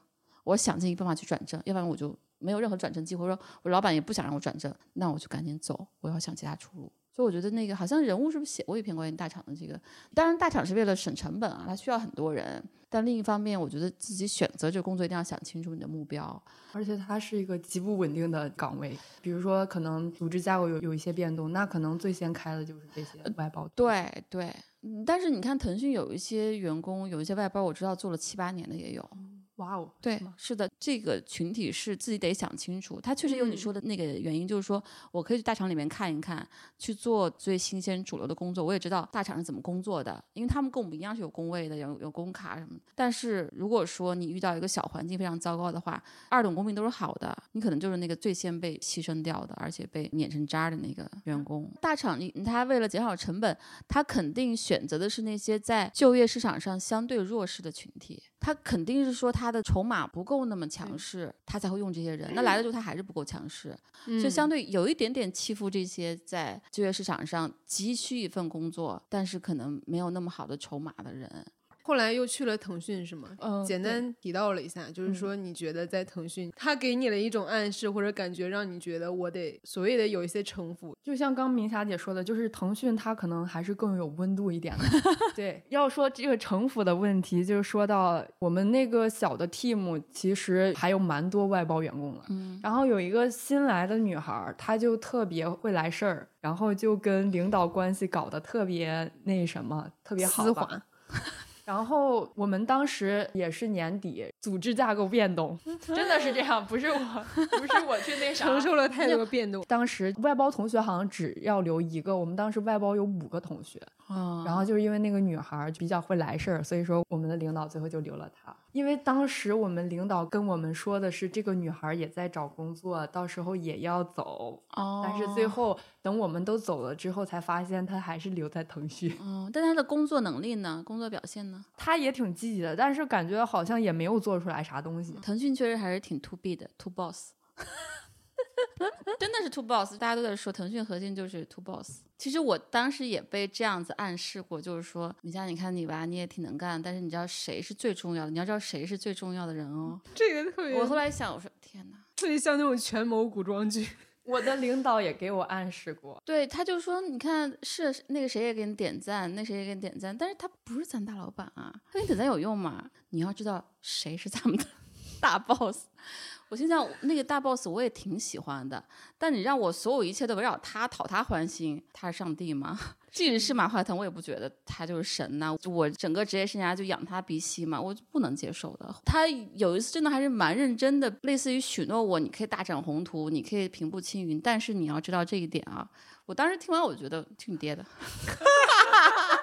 我想尽办法去转正，要不然我就没有任何转正机会。说我老板也不想让我转正，那我就赶紧走，我要想其他出路。所以我觉得那个好像人物是不是写过一篇关于大厂的这个？当然大厂是为了省成本啊，它需要很多人。但另一方面，我觉得自己选择这个工作一定要想清楚你的目标，而且它是一个极不稳定的岗位。比如说，可能组织架构有有一些变动，那可能最先开的就是这些外包。对对，嗯，但是你看腾讯有一些员工，有一些外包，我知道做了七八年的也有。哇哦，对，是的，这个群体是自己得想清楚。他确实有你说的那个原因，就是说我可以去大厂里面看一看，去做最新鲜主流的工作。我也知道大厂是怎么工作的，因为他们跟我们一样是有工位的，有有工卡什么。但是如果说你遇到一个小环境非常糟糕的话，二等公民都是好的，你可能就是那个最先被牺牲掉的，而且被碾成渣的那个员工。大厂你他为了减少成本，他肯定选择的是那些在就业市场上相对弱势的群体。他肯定是说他的筹码不够那么强势，他才会用这些人。那来了之后他还是不够强势，就相对有一点点欺负这些在就业市场上急需一份工作，但是可能没有那么好的筹码的人。后来又去了腾讯是吗？嗯，简单提到了一下，就是说你觉得在腾讯，他给你了一种暗示或者感觉，让你觉得我得所谓的有一些城府。就像刚明霞姐说的，就是腾讯它可能还是更有温度一点的。对，要说这个城府的问题，就是说到我们那个小的 team，其实还有蛮多外包员工的。嗯，然后有一个新来的女孩，她就特别会来事儿，然后就跟领导关系搞得特别那什么，特别丝滑。然后我们当时也是年底，组织架构变动，真的是这样，不是我，不是我去那啥，承受了太 多变动。当时外包同学好像只要留一个，我们当时外包有五个同学，然后就是因为那个女孩比较会来事儿，所以说我们的领导最后就留了她。因为当时我们领导跟我们说的是，这个女孩也在找工作，到时候也要走。哦。但是最后等我们都走了之后，才发现她还是留在腾讯。哦。但她的工作能力呢？工作表现呢？她也挺积极的，但是感觉好像也没有做出来啥东西。腾讯确实还是挺 to B 的，to boss。真的是 two boss，大家都在说腾讯核心就是 two boss。其实我当时也被这样子暗示过，就是说，米佳，你看你吧，你也挺能干，但是你知道谁是最重要的？你要知道谁是最重要的人哦。这个特别。我后来想，我说天哪，特别像那种权谋古装剧。我的领导也给我暗示过，对，他就说，你看是那个谁也给你点赞，那谁也给你点赞，但是他不是咱大老板啊，他给你点赞有用吗？你要知道谁是咱们的 大 boss。我心想，那个大 boss 我也挺喜欢的，但你让我所有一切都围绕他讨他欢心，他是上帝吗？即使是马化腾，我也不觉得他就是神呐。我整个职业生涯就养他鼻息嘛，我就不能接受的。他有一次真的还是蛮认真的，类似于许诺我，你可以大展宏图，你可以平步青云，但是你要知道这一点啊。我当时听完，我觉得听你爹的。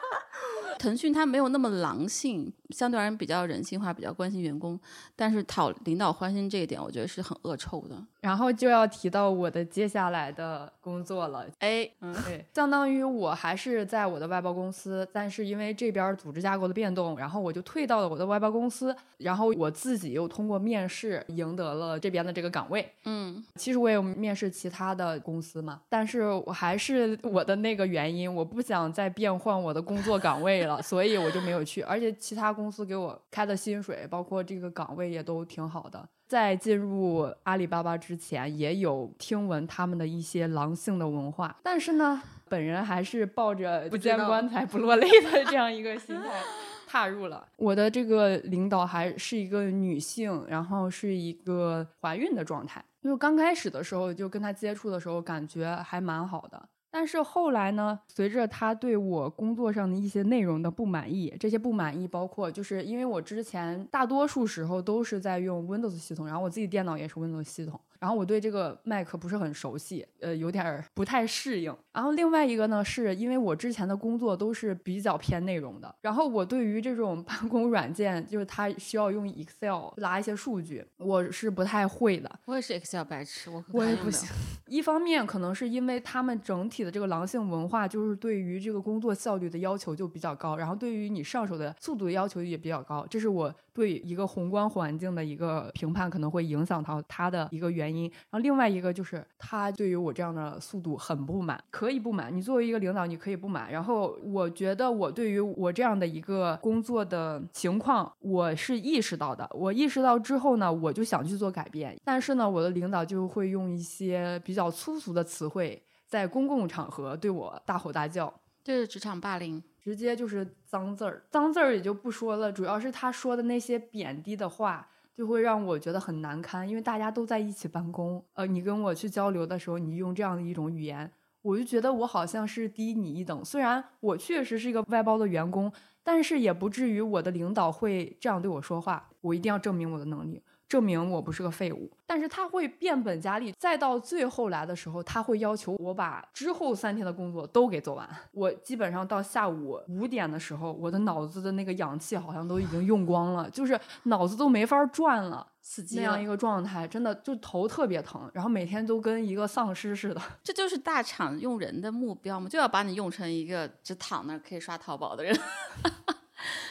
腾讯它没有那么狼性，相对而言比较人性化，比较关心员工。但是讨领导欢心这一点，我觉得是很恶臭的。然后就要提到我的接下来的工作了，哎，嗯，对，相当于我还是在我的外包公司，但是因为这边组织架构的变动，然后我就退到了我的外包公司，然后我自己又通过面试赢得了这边的这个岗位。嗯，其实我也有面试其他的公司嘛，但是我还是我的那个原因，我不想再变换我的工作岗位了，所以我就没有去。而且其他公司给我开的薪水，包括这个岗位也都挺好的。在进入阿里巴巴之前，也有听闻他们的一些狼性的文化，但是呢，本人还是抱着不见棺材不落泪的这样一个心态 踏入了。我的这个领导还是一个女性，然后是一个怀孕的状态。因为刚开始的时候就跟她接触的时候，感觉还蛮好的。但是后来呢，随着他对我工作上的一些内容的不满意，这些不满意包括就是因为我之前大多数时候都是在用 Windows 系统，然后我自己电脑也是 Windows 系统。然后我对这个 Mac 不是很熟悉，呃，有点不太适应。然后另外一个呢，是因为我之前的工作都是比较偏内容的，然后我对于这种办公 软件，就是它需要用 Excel 拉一些数据，我是不太会的。我也是 Excel 白痴，我我也不行。一方面可能是因为他们整体的这个狼性文化，就是对于这个工作效率的要求就比较高，然后对于你上手的速度的要求也比较高，这是我对一个宏观环境的一个评判可能会影响到它的一个原因。原因。然后另外一个就是他对于我这样的速度很不满，可以不满。你作为一个领导，你可以不满。然后我觉得我对于我这样的一个工作的情况，我是意识到的。我意识到之后呢，我就想去做改变。但是呢，我的领导就会用一些比较粗俗的词汇，在公共场合对我大吼大叫。这是职场霸凌，直接就是脏字儿，脏字儿也就不说了，主要是他说的那些贬低的话，就会让我觉得很难堪。因为大家都在一起办公，呃，你跟我去交流的时候，你用这样的一种语言，我就觉得我好像是低你一等。虽然我确实是一个外包的员工，但是也不至于我的领导会这样对我说话。我一定要证明我的能力。证明我不是个废物，但是他会变本加厉，再到最后来的时候，他会要求我把之后三天的工作都给做完。我基本上到下午五点的时候，我的脑子的那个氧气好像都已经用光了，就是脑子都没法转了，死那样一个状态，真的就头特别疼，然后每天都跟一个丧尸似的。这就是大厂用人的目标嘛，就要把你用成一个只躺那儿可以刷淘宝的人。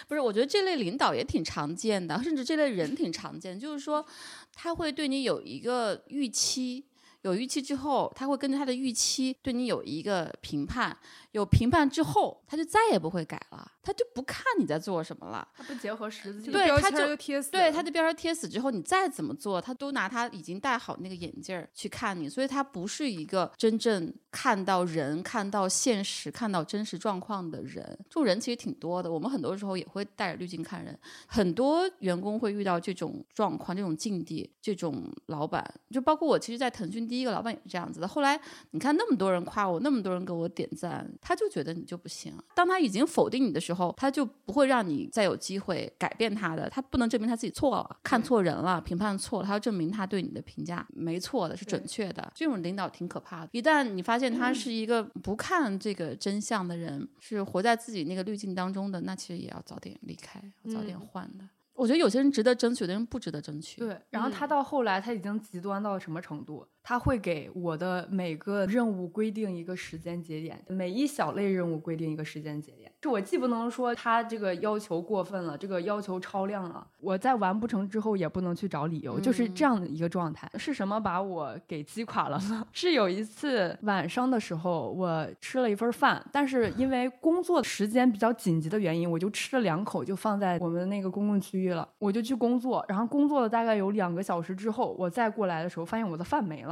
不是，我觉得这类领导也挺常见的，甚至这类人挺常见。就是说，他会对你有一个预期，有预期之后，他会根据他的预期对你有一个评判。有评判之后，他就再也不会改了，他就不看你在做什么了。他不结合实际，对，他就贴死。对，他的标签贴死之后，你再怎么做，他都拿他已经戴好那个眼镜儿去看你，所以他不是一个真正看到人、看到现实、看到真实状况的人。这种人其实挺多的，我们很多时候也会带着滤镜看人。很多员工会遇到这种状况、这种境地、这种老板，就包括我，其实，在腾讯第一个老板也是这样子的。后来你看那么多人夸我，那么多人给我点赞。他就觉得你就不行。当他已经否定你的时候，他就不会让你再有机会改变他的。他不能证明他自己错了，看错人了，评判错了，他要证明他对你的评价没错的，是准确的。这种领导挺可怕的。一旦你发现他是一个不看这个真相的人，是活在自己那个滤镜当中的，那其实也要早点离开，早点换的。我觉得有些人值得争取，有的人不值得争取。对，然后他到后来他已经极端到什么程度？他会给我的每个任务规定一个时间节点，每一小类任务规定一个时间节点。这我既不能说他这个要求过分了，这个要求超量了，我在完不成之后也不能去找理由，就是这样的一个状态。是什么把我给击垮了呢？是有一次晚上的时候，我吃了一份饭，但是因为工作时间比较紧急的原因，我就吃了两口就放在我们那个公共区域了，我就去工作。然后工作了大概有两个小时之后，我再过来的时候，发现我的饭没了。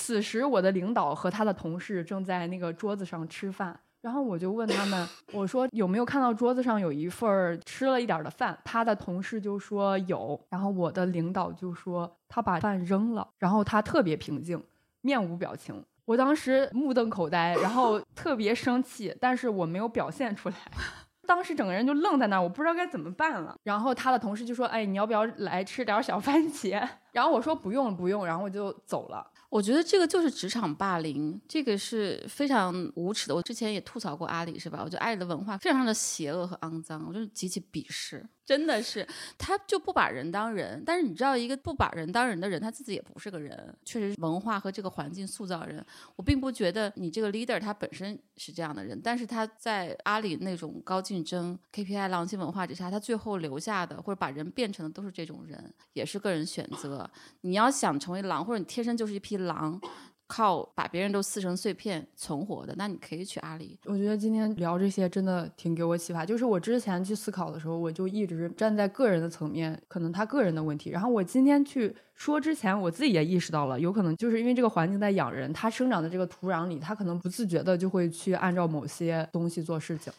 此时，我的领导和他的同事正在那个桌子上吃饭，然后我就问他们，我说有没有看到桌子上有一份吃了一点的饭？他的同事就说有，然后我的领导就说他把饭扔了，然后他特别平静，面无表情。我当时目瞪口呆，然后 特别生气，但是我没有表现出来。当时整个人就愣在那儿，我不知道该怎么办了。然后他的同事就说：“哎，你要不要来吃点小番茄？”然后我说：“不用了，不用。”然后我就走了。我觉得这个就是职场霸凌，这个是非常无耻的。我之前也吐槽过阿里，是吧？我觉得阿里的文化非常的邪恶和肮脏，我就是极其鄙视。真的是，他就不把人当人。但是你知道，一个不把人当人的人，他自己也不是个人。确实，文化和这个环境塑造人。我并不觉得你这个 leader 他本身是这样的人，但是他在阿里那种高竞争、KPI 狼性文化之下，他最后留下的或者把人变成的都是这种人，也是个人选择。你要想成为狼，或者你天生就是一匹狼。靠把别人都撕成碎片存活的，那你可以去阿里。我觉得今天聊这些真的挺给我启发。就是我之前去思考的时候，我就一直站在个人的层面，可能他个人的问题。然后我今天去说之前，我自己也意识到了，有可能就是因为这个环境在养人，他生长的这个土壤里，他可能不自觉的就会去按照某些东西做事情。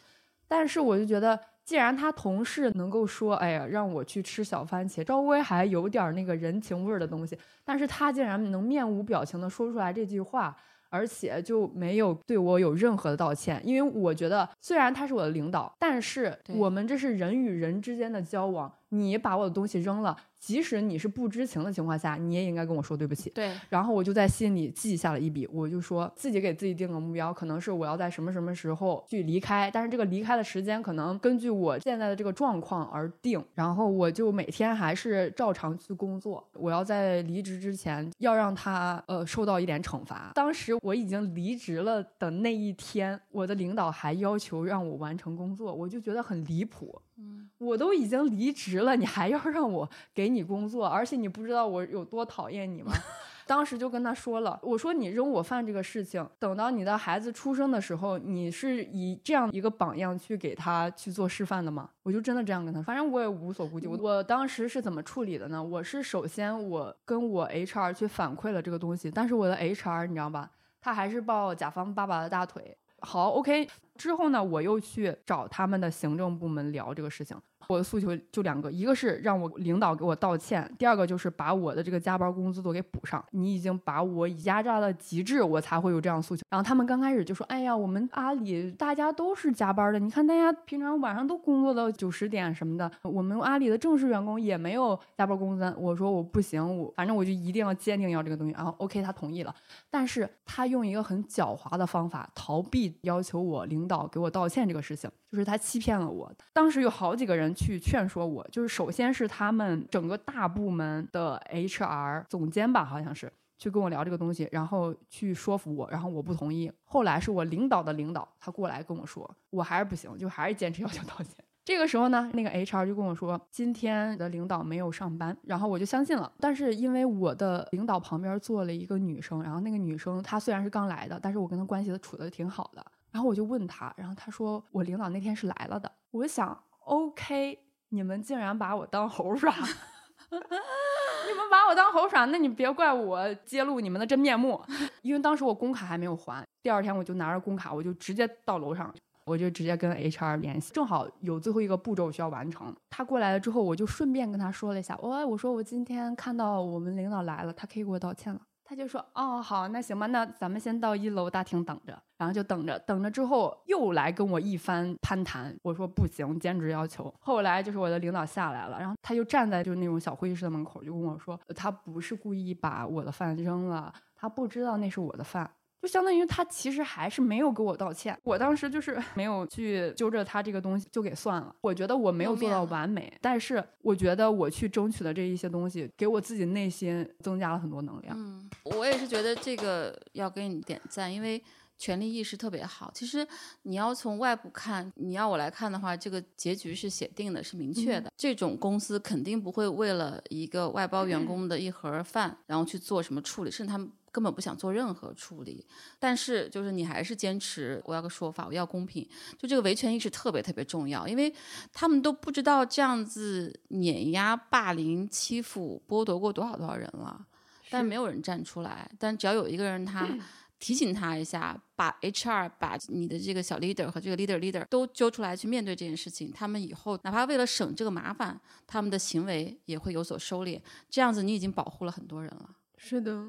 但是我就觉得。既然他同事能够说，哎呀，让我去吃小番茄，稍微还有点那个人情味儿的东西，但是他竟然能面无表情的说出来这句话，而且就没有对我有任何的道歉，因为我觉得虽然他是我的领导，但是我们这是人与人之间的交往，你把我的东西扔了。即使你是不知情的情况下，你也应该跟我说对不起。对，然后我就在心里记下了一笔，我就说自己给自己定个目标，可能是我要在什么什么时候去离开，但是这个离开的时间可能根据我现在的这个状况而定。然后我就每天还是照常去工作。我要在离职之前要让他呃受到一点惩罚。当时我已经离职了的那一天，我的领导还要求让我完成工作，我就觉得很离谱。嗯，我都已经离职了，你还要让我给。你工作，而且你不知道我有多讨厌你吗？当时就跟他说了，我说你扔我饭这个事情，等到你的孩子出生的时候，你是以这样一个榜样去给他去做示范的吗？我就真的这样跟他，反正我也无所顾忌。我我当时是怎么处理的呢？我是首先我跟我 HR 去反馈了这个东西，但是我的 HR 你知道吧，他还是抱甲方爸爸的大腿。好，OK。之后呢，我又去找他们的行政部门聊这个事情。我的诉求就两个，一个是让我领导给我道歉，第二个就是把我的这个加班工资都给补上。你已经把我压榨到极致，我才会有这样诉求。然后他们刚开始就说：“哎呀，我们阿里大家都是加班的，你看大家平常晚上都工作到九十点什么的，我们阿里的正式员工也没有加班工资。”我说：“我不行，我反正我就一定要坚定要这个东西。”然后 OK，他同意了，但是他用一个很狡猾的方法逃避要求我领导给我道歉这个事情，就是他欺骗了我。当时有好几个人。去劝说我，就是首先是他们整个大部门的 HR 总监吧，好像是去跟我聊这个东西，然后去说服我，然后我不同意。后来是我领导的领导，他过来跟我说，我还是不行，就还是坚持要求道歉。这个时候呢，那个 HR 就跟我说，今天的领导没有上班，然后我就相信了。但是因为我的领导旁边坐了一个女生，然后那个女生她虽然是刚来的，但是我跟她关系处的挺好的。然后我就问他，然后他说我领导那天是来了的。我想。OK，你们竟然把我当猴耍，你们把我当猴耍，那你别怪我揭露你们的真面目。因为当时我工卡还没有还，第二天我就拿着工卡，我就直接到楼上，我就直接跟 HR 联系，正好有最后一个步骤需要完成。他过来了之后，我就顺便跟他说了一下，我我说我今天看到我们领导来了，他可以给我道歉了。他就说：“哦，好，那行吧，那咱们先到一楼大厅等着，然后就等着，等着之后又来跟我一番攀谈。我说不行，兼职要求。后来就是我的领导下来了，然后他就站在就是那种小会议室的门口，就跟我说，他不是故意把我的饭扔了，他不知道那是我的饭。”就相当于他其实还是没有给我道歉，我当时就是 没有去揪着他这个东西就给算了。我觉得我没有做到完美，但是我觉得我去争取的这一些东西，给我自己内心增加了很多能量。嗯，我也是觉得这个要给你点赞，因为权力意识特别好。其实你要从外部看，你要我来看的话，这个结局是写定的，是明确的。这种公司肯定不会为了一个外包员工的一盒饭，然后去做什么处理，甚至他们。根本不想做任何处理，但是就是你还是坚持我要个说法，我要公平。就这个维权意识特别特别重要，因为他们都不知道这样子碾压、霸凌、欺负、剥夺过多少多少人了，但是没有人站出来。但只要有一个人他 提醒他一下，把 HR、把你的这个小 leader 和这个 leader leader 都揪出来去面对这件事情，他们以后哪怕为了省这个麻烦，他们的行为也会有所收敛。这样子你已经保护了很多人了。是的。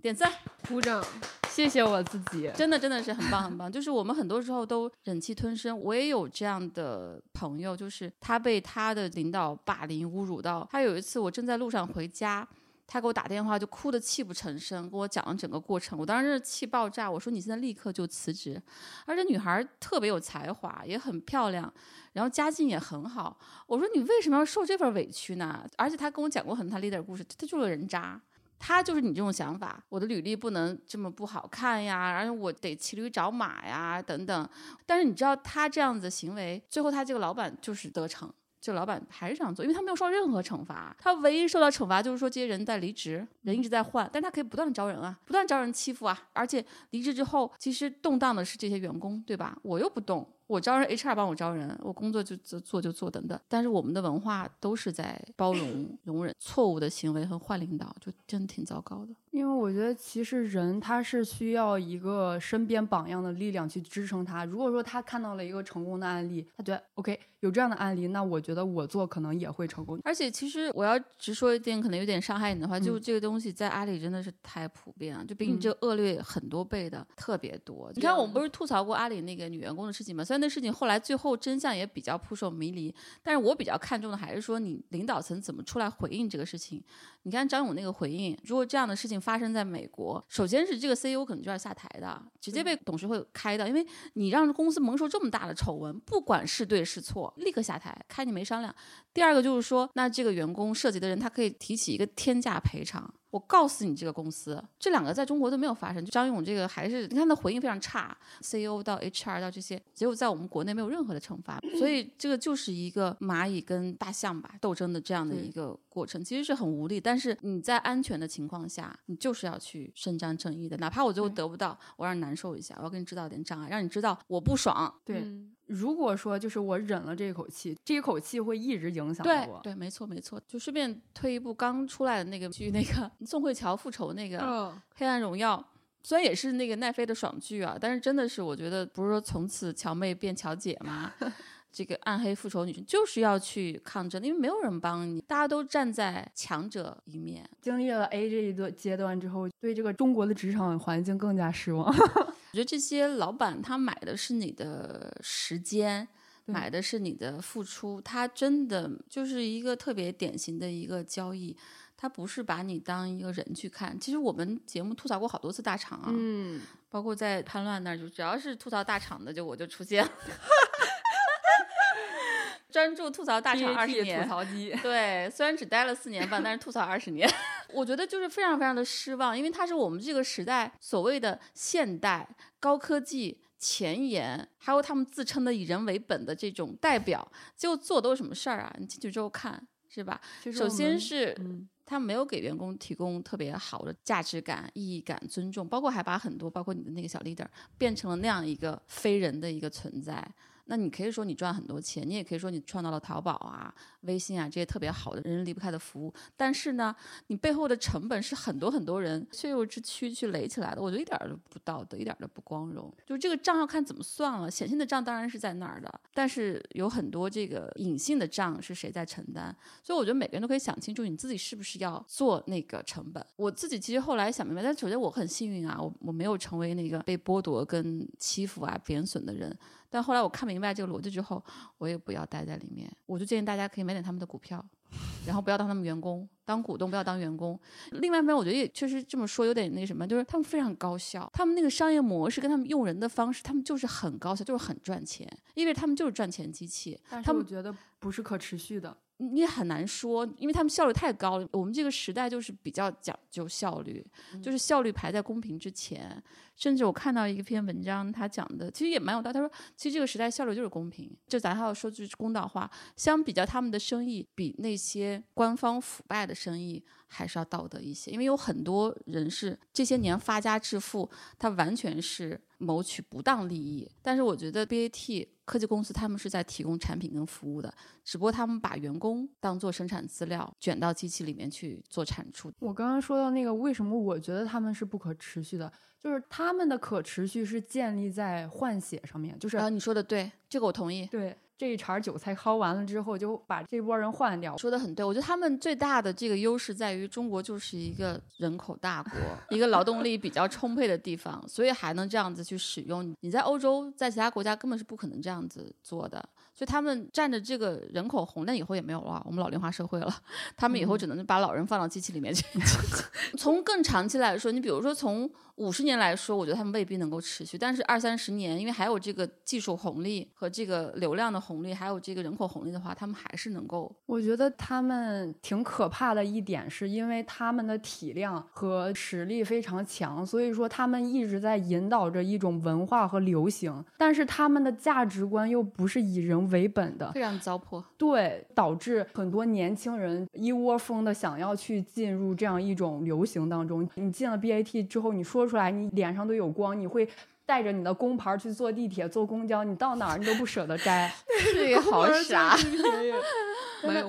点赞，鼓掌，谢谢我自己，真的真的是很棒很棒。就是我们很多时候都忍气吞声，我也有这样的朋友，就是他被他的领导霸凌侮辱到，他有一次我正在路上回家，他给我打电话就哭得泣不成声，跟我讲了整个过程，我当时是气爆炸，我说你现在立刻就辞职，而且女孩特别有才华，也很漂亮，然后家境也很好，我说你为什么要受这份委屈呢？而且他跟我讲过很多他 leader 故事，他就是人渣。他就是你这种想法，我的履历不能这么不好看呀，而且我得骑驴找马呀，等等。但是你知道他这样子行为，最后他这个老板就是得逞，就老板还是这样做，因为他没有受到任何惩罚，他唯一受到惩罚就是说这些人在离职，人一直在换，但他可以不断招人啊，不断招人欺负啊，而且离职之后，其实动荡的是这些员工，对吧？我又不动。我招人，HR 帮我招人，我工作就做就做等等。但是我们的文化都是在包容、容忍错误的行为和坏领导，就真挺糟糕的。因为我觉得其实人他是需要一个身边榜样的力量去支撑他。如果说他看到了一个成功的案例，他觉得 OK 有这样的案例，那我觉得我做可能也会成功。而且其实我要直说一点，可能有点伤害你的话，就这个东西在阿里真的是太普遍了，就比你这恶劣很多倍的特别多。你看我们不是吐槽过阿里那个女员工的事情吗？虽然那事情后来最后真相也比较扑朔迷离，但是我比较看重的还是说你领导层怎么出来回应这个事情。你看张勇那个回应，如果这样的事情发生在美国，首先是这个 CEO 可能就要下台的，直接被董事会开的，因为你让公司蒙受这么大的丑闻，不管是对是错，立刻下台，开你没商量。第二个就是说，那这个员工涉及的人，他可以提起一个天价赔偿。我告诉你这个公司，这两个在中国都没有发生。就张勇这个还是你看他回应非常差，CEO 到 HR 到这些，结果在我们国内没有任何的惩罚，所以这个就是一个蚂蚁跟大象吧斗争的这样的一个过程，其实是很无力。但是你在安全的情况下，你就是要去伸张正义的，哪怕我最后得不到，我让你难受一下，我要给你制造点障碍，让你知道我不爽。对。如果说就是我忍了这一口气，这一口气会一直影响我。对，没错，没错。就顺便推一部刚出来的那个剧，那个宋慧乔复仇那个《黑暗荣耀》，虽然也是那个奈飞的爽剧啊，但是真的是我觉得不是说从此乔妹变乔姐吗？这个暗黑复仇女生就是要去抗争，因为没有人帮你，大家都站在强者一面。经历了 A 这一段阶段之后，对这个中国的职场环境更加失望。我觉得这些老板他买的是你的时间，买的是你的付出，他真的就是一个特别典型的一个交易，他不是把你当一个人去看。其实我们节目吐槽过好多次大厂啊，嗯，包括在叛乱那儿，就只要是吐槽大厂的，就我就出现。专注吐槽大厂二十年，吐槽机。对，虽然只待了四年半，但是吐槽二十年，我觉得就是非常非常的失望，因为它是我们这个时代所谓的现代高科技前沿，还有他们自称的以人为本的这种代表，结果做都是什么事儿啊？你进去之后看，是吧？首先是他没有给员工提供特别好的价值感、意义感、尊重，包括还把很多，包括你的那个小 leader 变成了那样一个非人的一个存在。那你可以说你赚很多钱，你也可以说你创造了淘宝啊、微信啊这些特别好的人人离不开的服务，但是呢，你背后的成本是很多很多人血肉之躯去垒起来的，我觉得一点都不道德，一点都不光荣。就这个账要看怎么算了，显性的账当然是在那儿的，但是有很多这个隐性的账是谁在承担？所以我觉得每个人都可以想清楚，你自己是不是要做那个成本。我自己其实后来想明白，但首先我很幸运啊，我我没有成为那个被剥夺跟欺负啊、贬损的人。但后来我看明白这个逻辑之后，我也不要待在里面。我就建议大家可以买点他们的股票，然后不要当他们员工，当股东不要当员工。另外一方面，我觉得也确实这么说有点那什么，就是他们非常高效，他们那个商业模式跟他们用人的方式，他们就是很高效，就是很赚钱，因为他们就是赚钱机器。但是我觉得不是可持续的。你很难说，因为他们效率太高了。我们这个时代就是比较讲究效率，就是效率排在公平之前。甚至我看到一篇文章，他讲的其实也蛮有道理。他说，其实这个时代效率就是公平。就咱还要说句公道话，相比较他们的生意，比那些官方腐败的生意还是要道德一些。因为有很多人是这些年发家致富，他完全是谋取不当利益。但是我觉得 BAT。科技公司他们是在提供产品跟服务的，只不过他们把员工当做生产资料卷到机器里面去做产出。我刚刚说到那个，为什么我觉得他们是不可持续的？就是他们的可持续是建立在换血上面。就是啊，你说的对，这个我同意。对。这一茬韭菜薅完了之后，就把这波人换掉。说的很对，我觉得他们最大的这个优势在于中国就是一个人口大国，一个劳动力比较充沛的地方，所以还能这样子去使用。你在欧洲，在其他国家根本是不可能这样子做的。所以他们占着这个人口红，但以后也没有了，我们老龄化社会了，他们以后只能把老人放到机器里面去。从更长期来说，你比如说从五十年来说，我觉得他们未必能够持续，但是二三十年，因为还有这个技术红利和这个流量的红利，还有这个人口红利的话，他们还是能够。我觉得他们挺可怕的一点，是因为他们的体量和实力非常强，所以说他们一直在引导着一种文化和流行，但是他们的价值观又不是以人。为本的非常糟粕，对，导致很多年轻人一窝蜂的想要去进入这样一种流行当中。你进了 BAT 之后，你说出来，你脸上都有光，你会带着你的工牌去坐地铁、坐公交，你到哪儿你都不舍得摘，这 也好傻。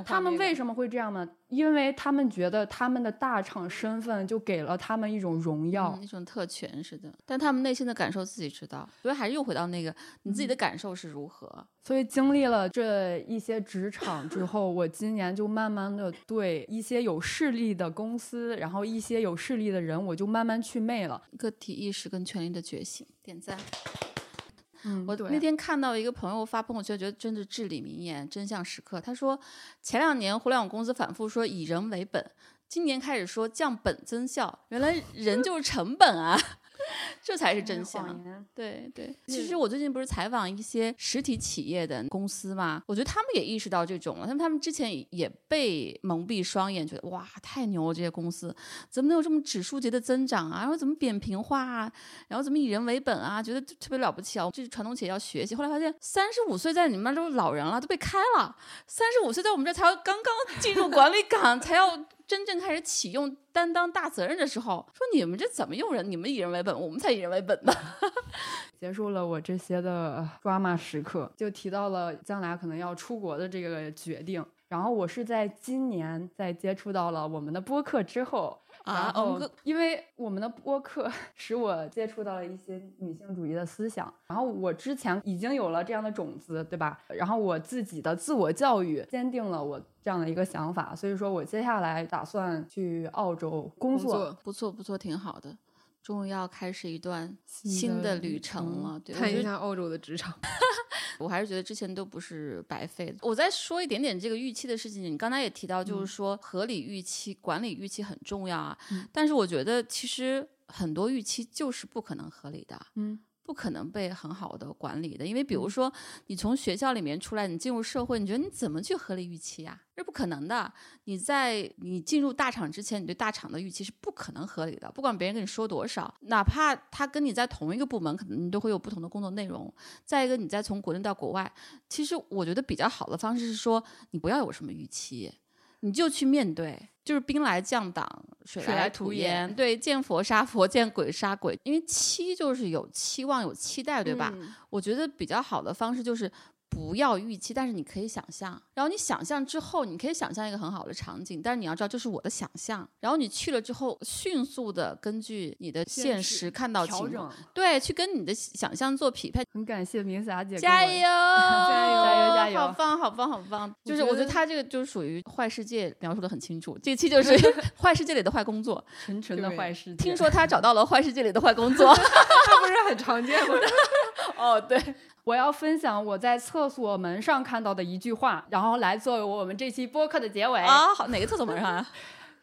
他们为什么会这样呢？因为他们觉得他们的大厂身份就给了他们一种荣耀，一种特权似的。但他们内心的感受自己知道，所以还是又回到那个你自己的感受是如何。所以经历了这一些职场之后，我今年就慢慢的对一些有势力的公司，然后一些有势力的人，我就慢慢去魅了。个体意识跟权力的觉醒，点赞。嗯，我那天看到一个朋友发朋友圈，觉得真是至理名言，真相时刻。他说，前两年互联网公司反复说以人为本，今年开始说降本增效，原来人就是成本啊。这才是真相。对对，其实我最近不是采访一些实体企业的公司嘛，我觉得他们也意识到这种了。他们他们之前也被蒙蔽双眼，觉得哇太牛了，这些公司怎么能有这么指数级的增长啊？然后怎么扁平化啊？然后怎么以人为本啊？觉得特别了不起啊！这是传统企业要学习。后来发现三十五岁在你们那都是老人了，都被开了。三十五岁在我们这才要刚刚进入管理岗，才要。真正开始启用担当大责任的时候，说你们这怎么用人？你们以人为本，我们才以人为本呢。结束了我这些的抓马时刻，就提到了将来可能要出国的这个决定。然后我是在今年在接触到了我们的播客之后。然后，因为我们的播客使我接触到了一些女性主义的思想，然后我之前已经有了这样的种子，对吧？然后我自己的自我教育坚定了我这样的一个想法，所以说我接下来打算去澳洲工作，不错不错，挺好的。终于要开始一段新的旅程了，看一下澳洲的职场。我还是觉得之前都不是白费的。我再说一点点这个预期的事情，你刚才也提到，就是说合理预期、管理预期很重要啊。但是我觉得其实很多预期就是不可能合理的。嗯。不可能被很好的管理的，因为比如说你从学校里面出来，你进入社会，你觉得你怎么去合理预期呀？这不可能的。你在你进入大厂之前，你对大厂的预期是不可能合理的。不管别人跟你说多少，哪怕他跟你在同一个部门，可能你都会有不同的工作内容。再一个，你再从国内到国外，其实我觉得比较好的方式是说，你不要有什么预期，你就去面对。就是兵来将挡，水来土掩。对，见佛杀佛，见鬼杀鬼。因为期就是有期望、有期待，对吧？我觉得比较好的方式就是。不要预期，但是你可以想象。然后你想象之后，你可以想象一个很好的场景，但是你要知道这是我的想象。然后你去了之后，迅速的根据你的现实看到情况，对，去跟你的想象做匹配。很感谢明霞姐，加油，加油，加油，加油！好棒，好棒，好棒！就是我觉得他这个就是属于坏世界描述的很清楚。这期就是 坏世界里的坏工作，纯纯的坏世界。听说他找到了坏世界里的坏工作，他不是很常见吗？哦，对。我要分享我在厕所门上看到的一句话，然后来作为我们这期播客的结尾啊。好，哪个厕所门上啊？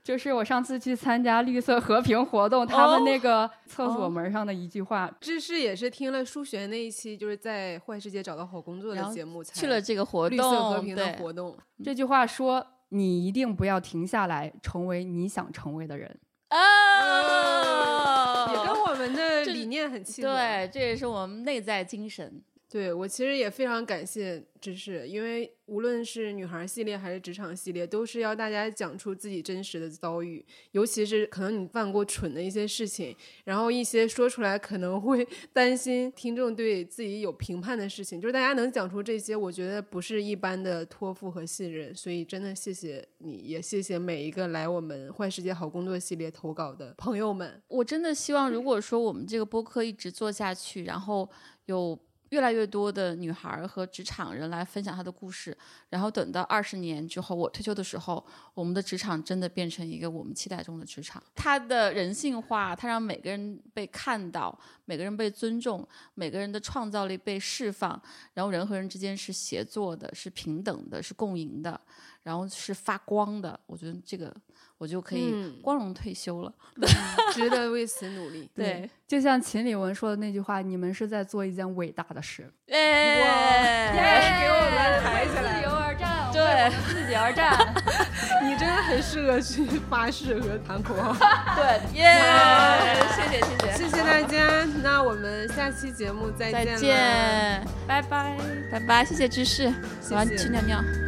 就是我上次去参加绿色和平活动，他们那个厕所门上的一句话。芝士也是听了数学那一期，就是在坏世界找到好工作的节目，去了这个活动，绿色和平的活动。这句话说：“你一定不要停下来，成为你想成为的人。”啊，也跟我们的理念很契合。对，这也是我们内在精神。对我其实也非常感谢芝士，因为无论是女孩系列还是职场系列，都是要大家讲出自己真实的遭遇，尤其是可能你犯过蠢的一些事情，然后一些说出来可能会 担心听众对自己有评判的事情，就是大家能讲出这些，我觉得不是一般的托付和信任，所以真的谢谢你，也谢谢每一个来我们坏世界好工作系列投稿的朋友们。我真的希望，如果说我们这个播客一直做下去，然后有。越来越多的女孩和职场人来分享她的故事，然后等到二十年之后我退休的时候，我们的职场真的变成一个我们期待中的职场。它的人性化，它让每个人被看到，每个人被尊重，每个人的创造力被释放，然后人和人之间是协作的，是平等的，是共赢的，然后是发光的。我觉得这个。我就可以光荣退休了，值得为此努力。对，就像秦理文说的那句话：“你们是在做一件伟大的事。”耶，给我们抬起来，自由而战，对，自己而战。你真的很适合去 发誓和谈口号。对，耶，谢谢谢谢，谢谢大家。那我们下期节目再见，再见，拜拜，拜拜，谢谢芝士，我要去尿尿。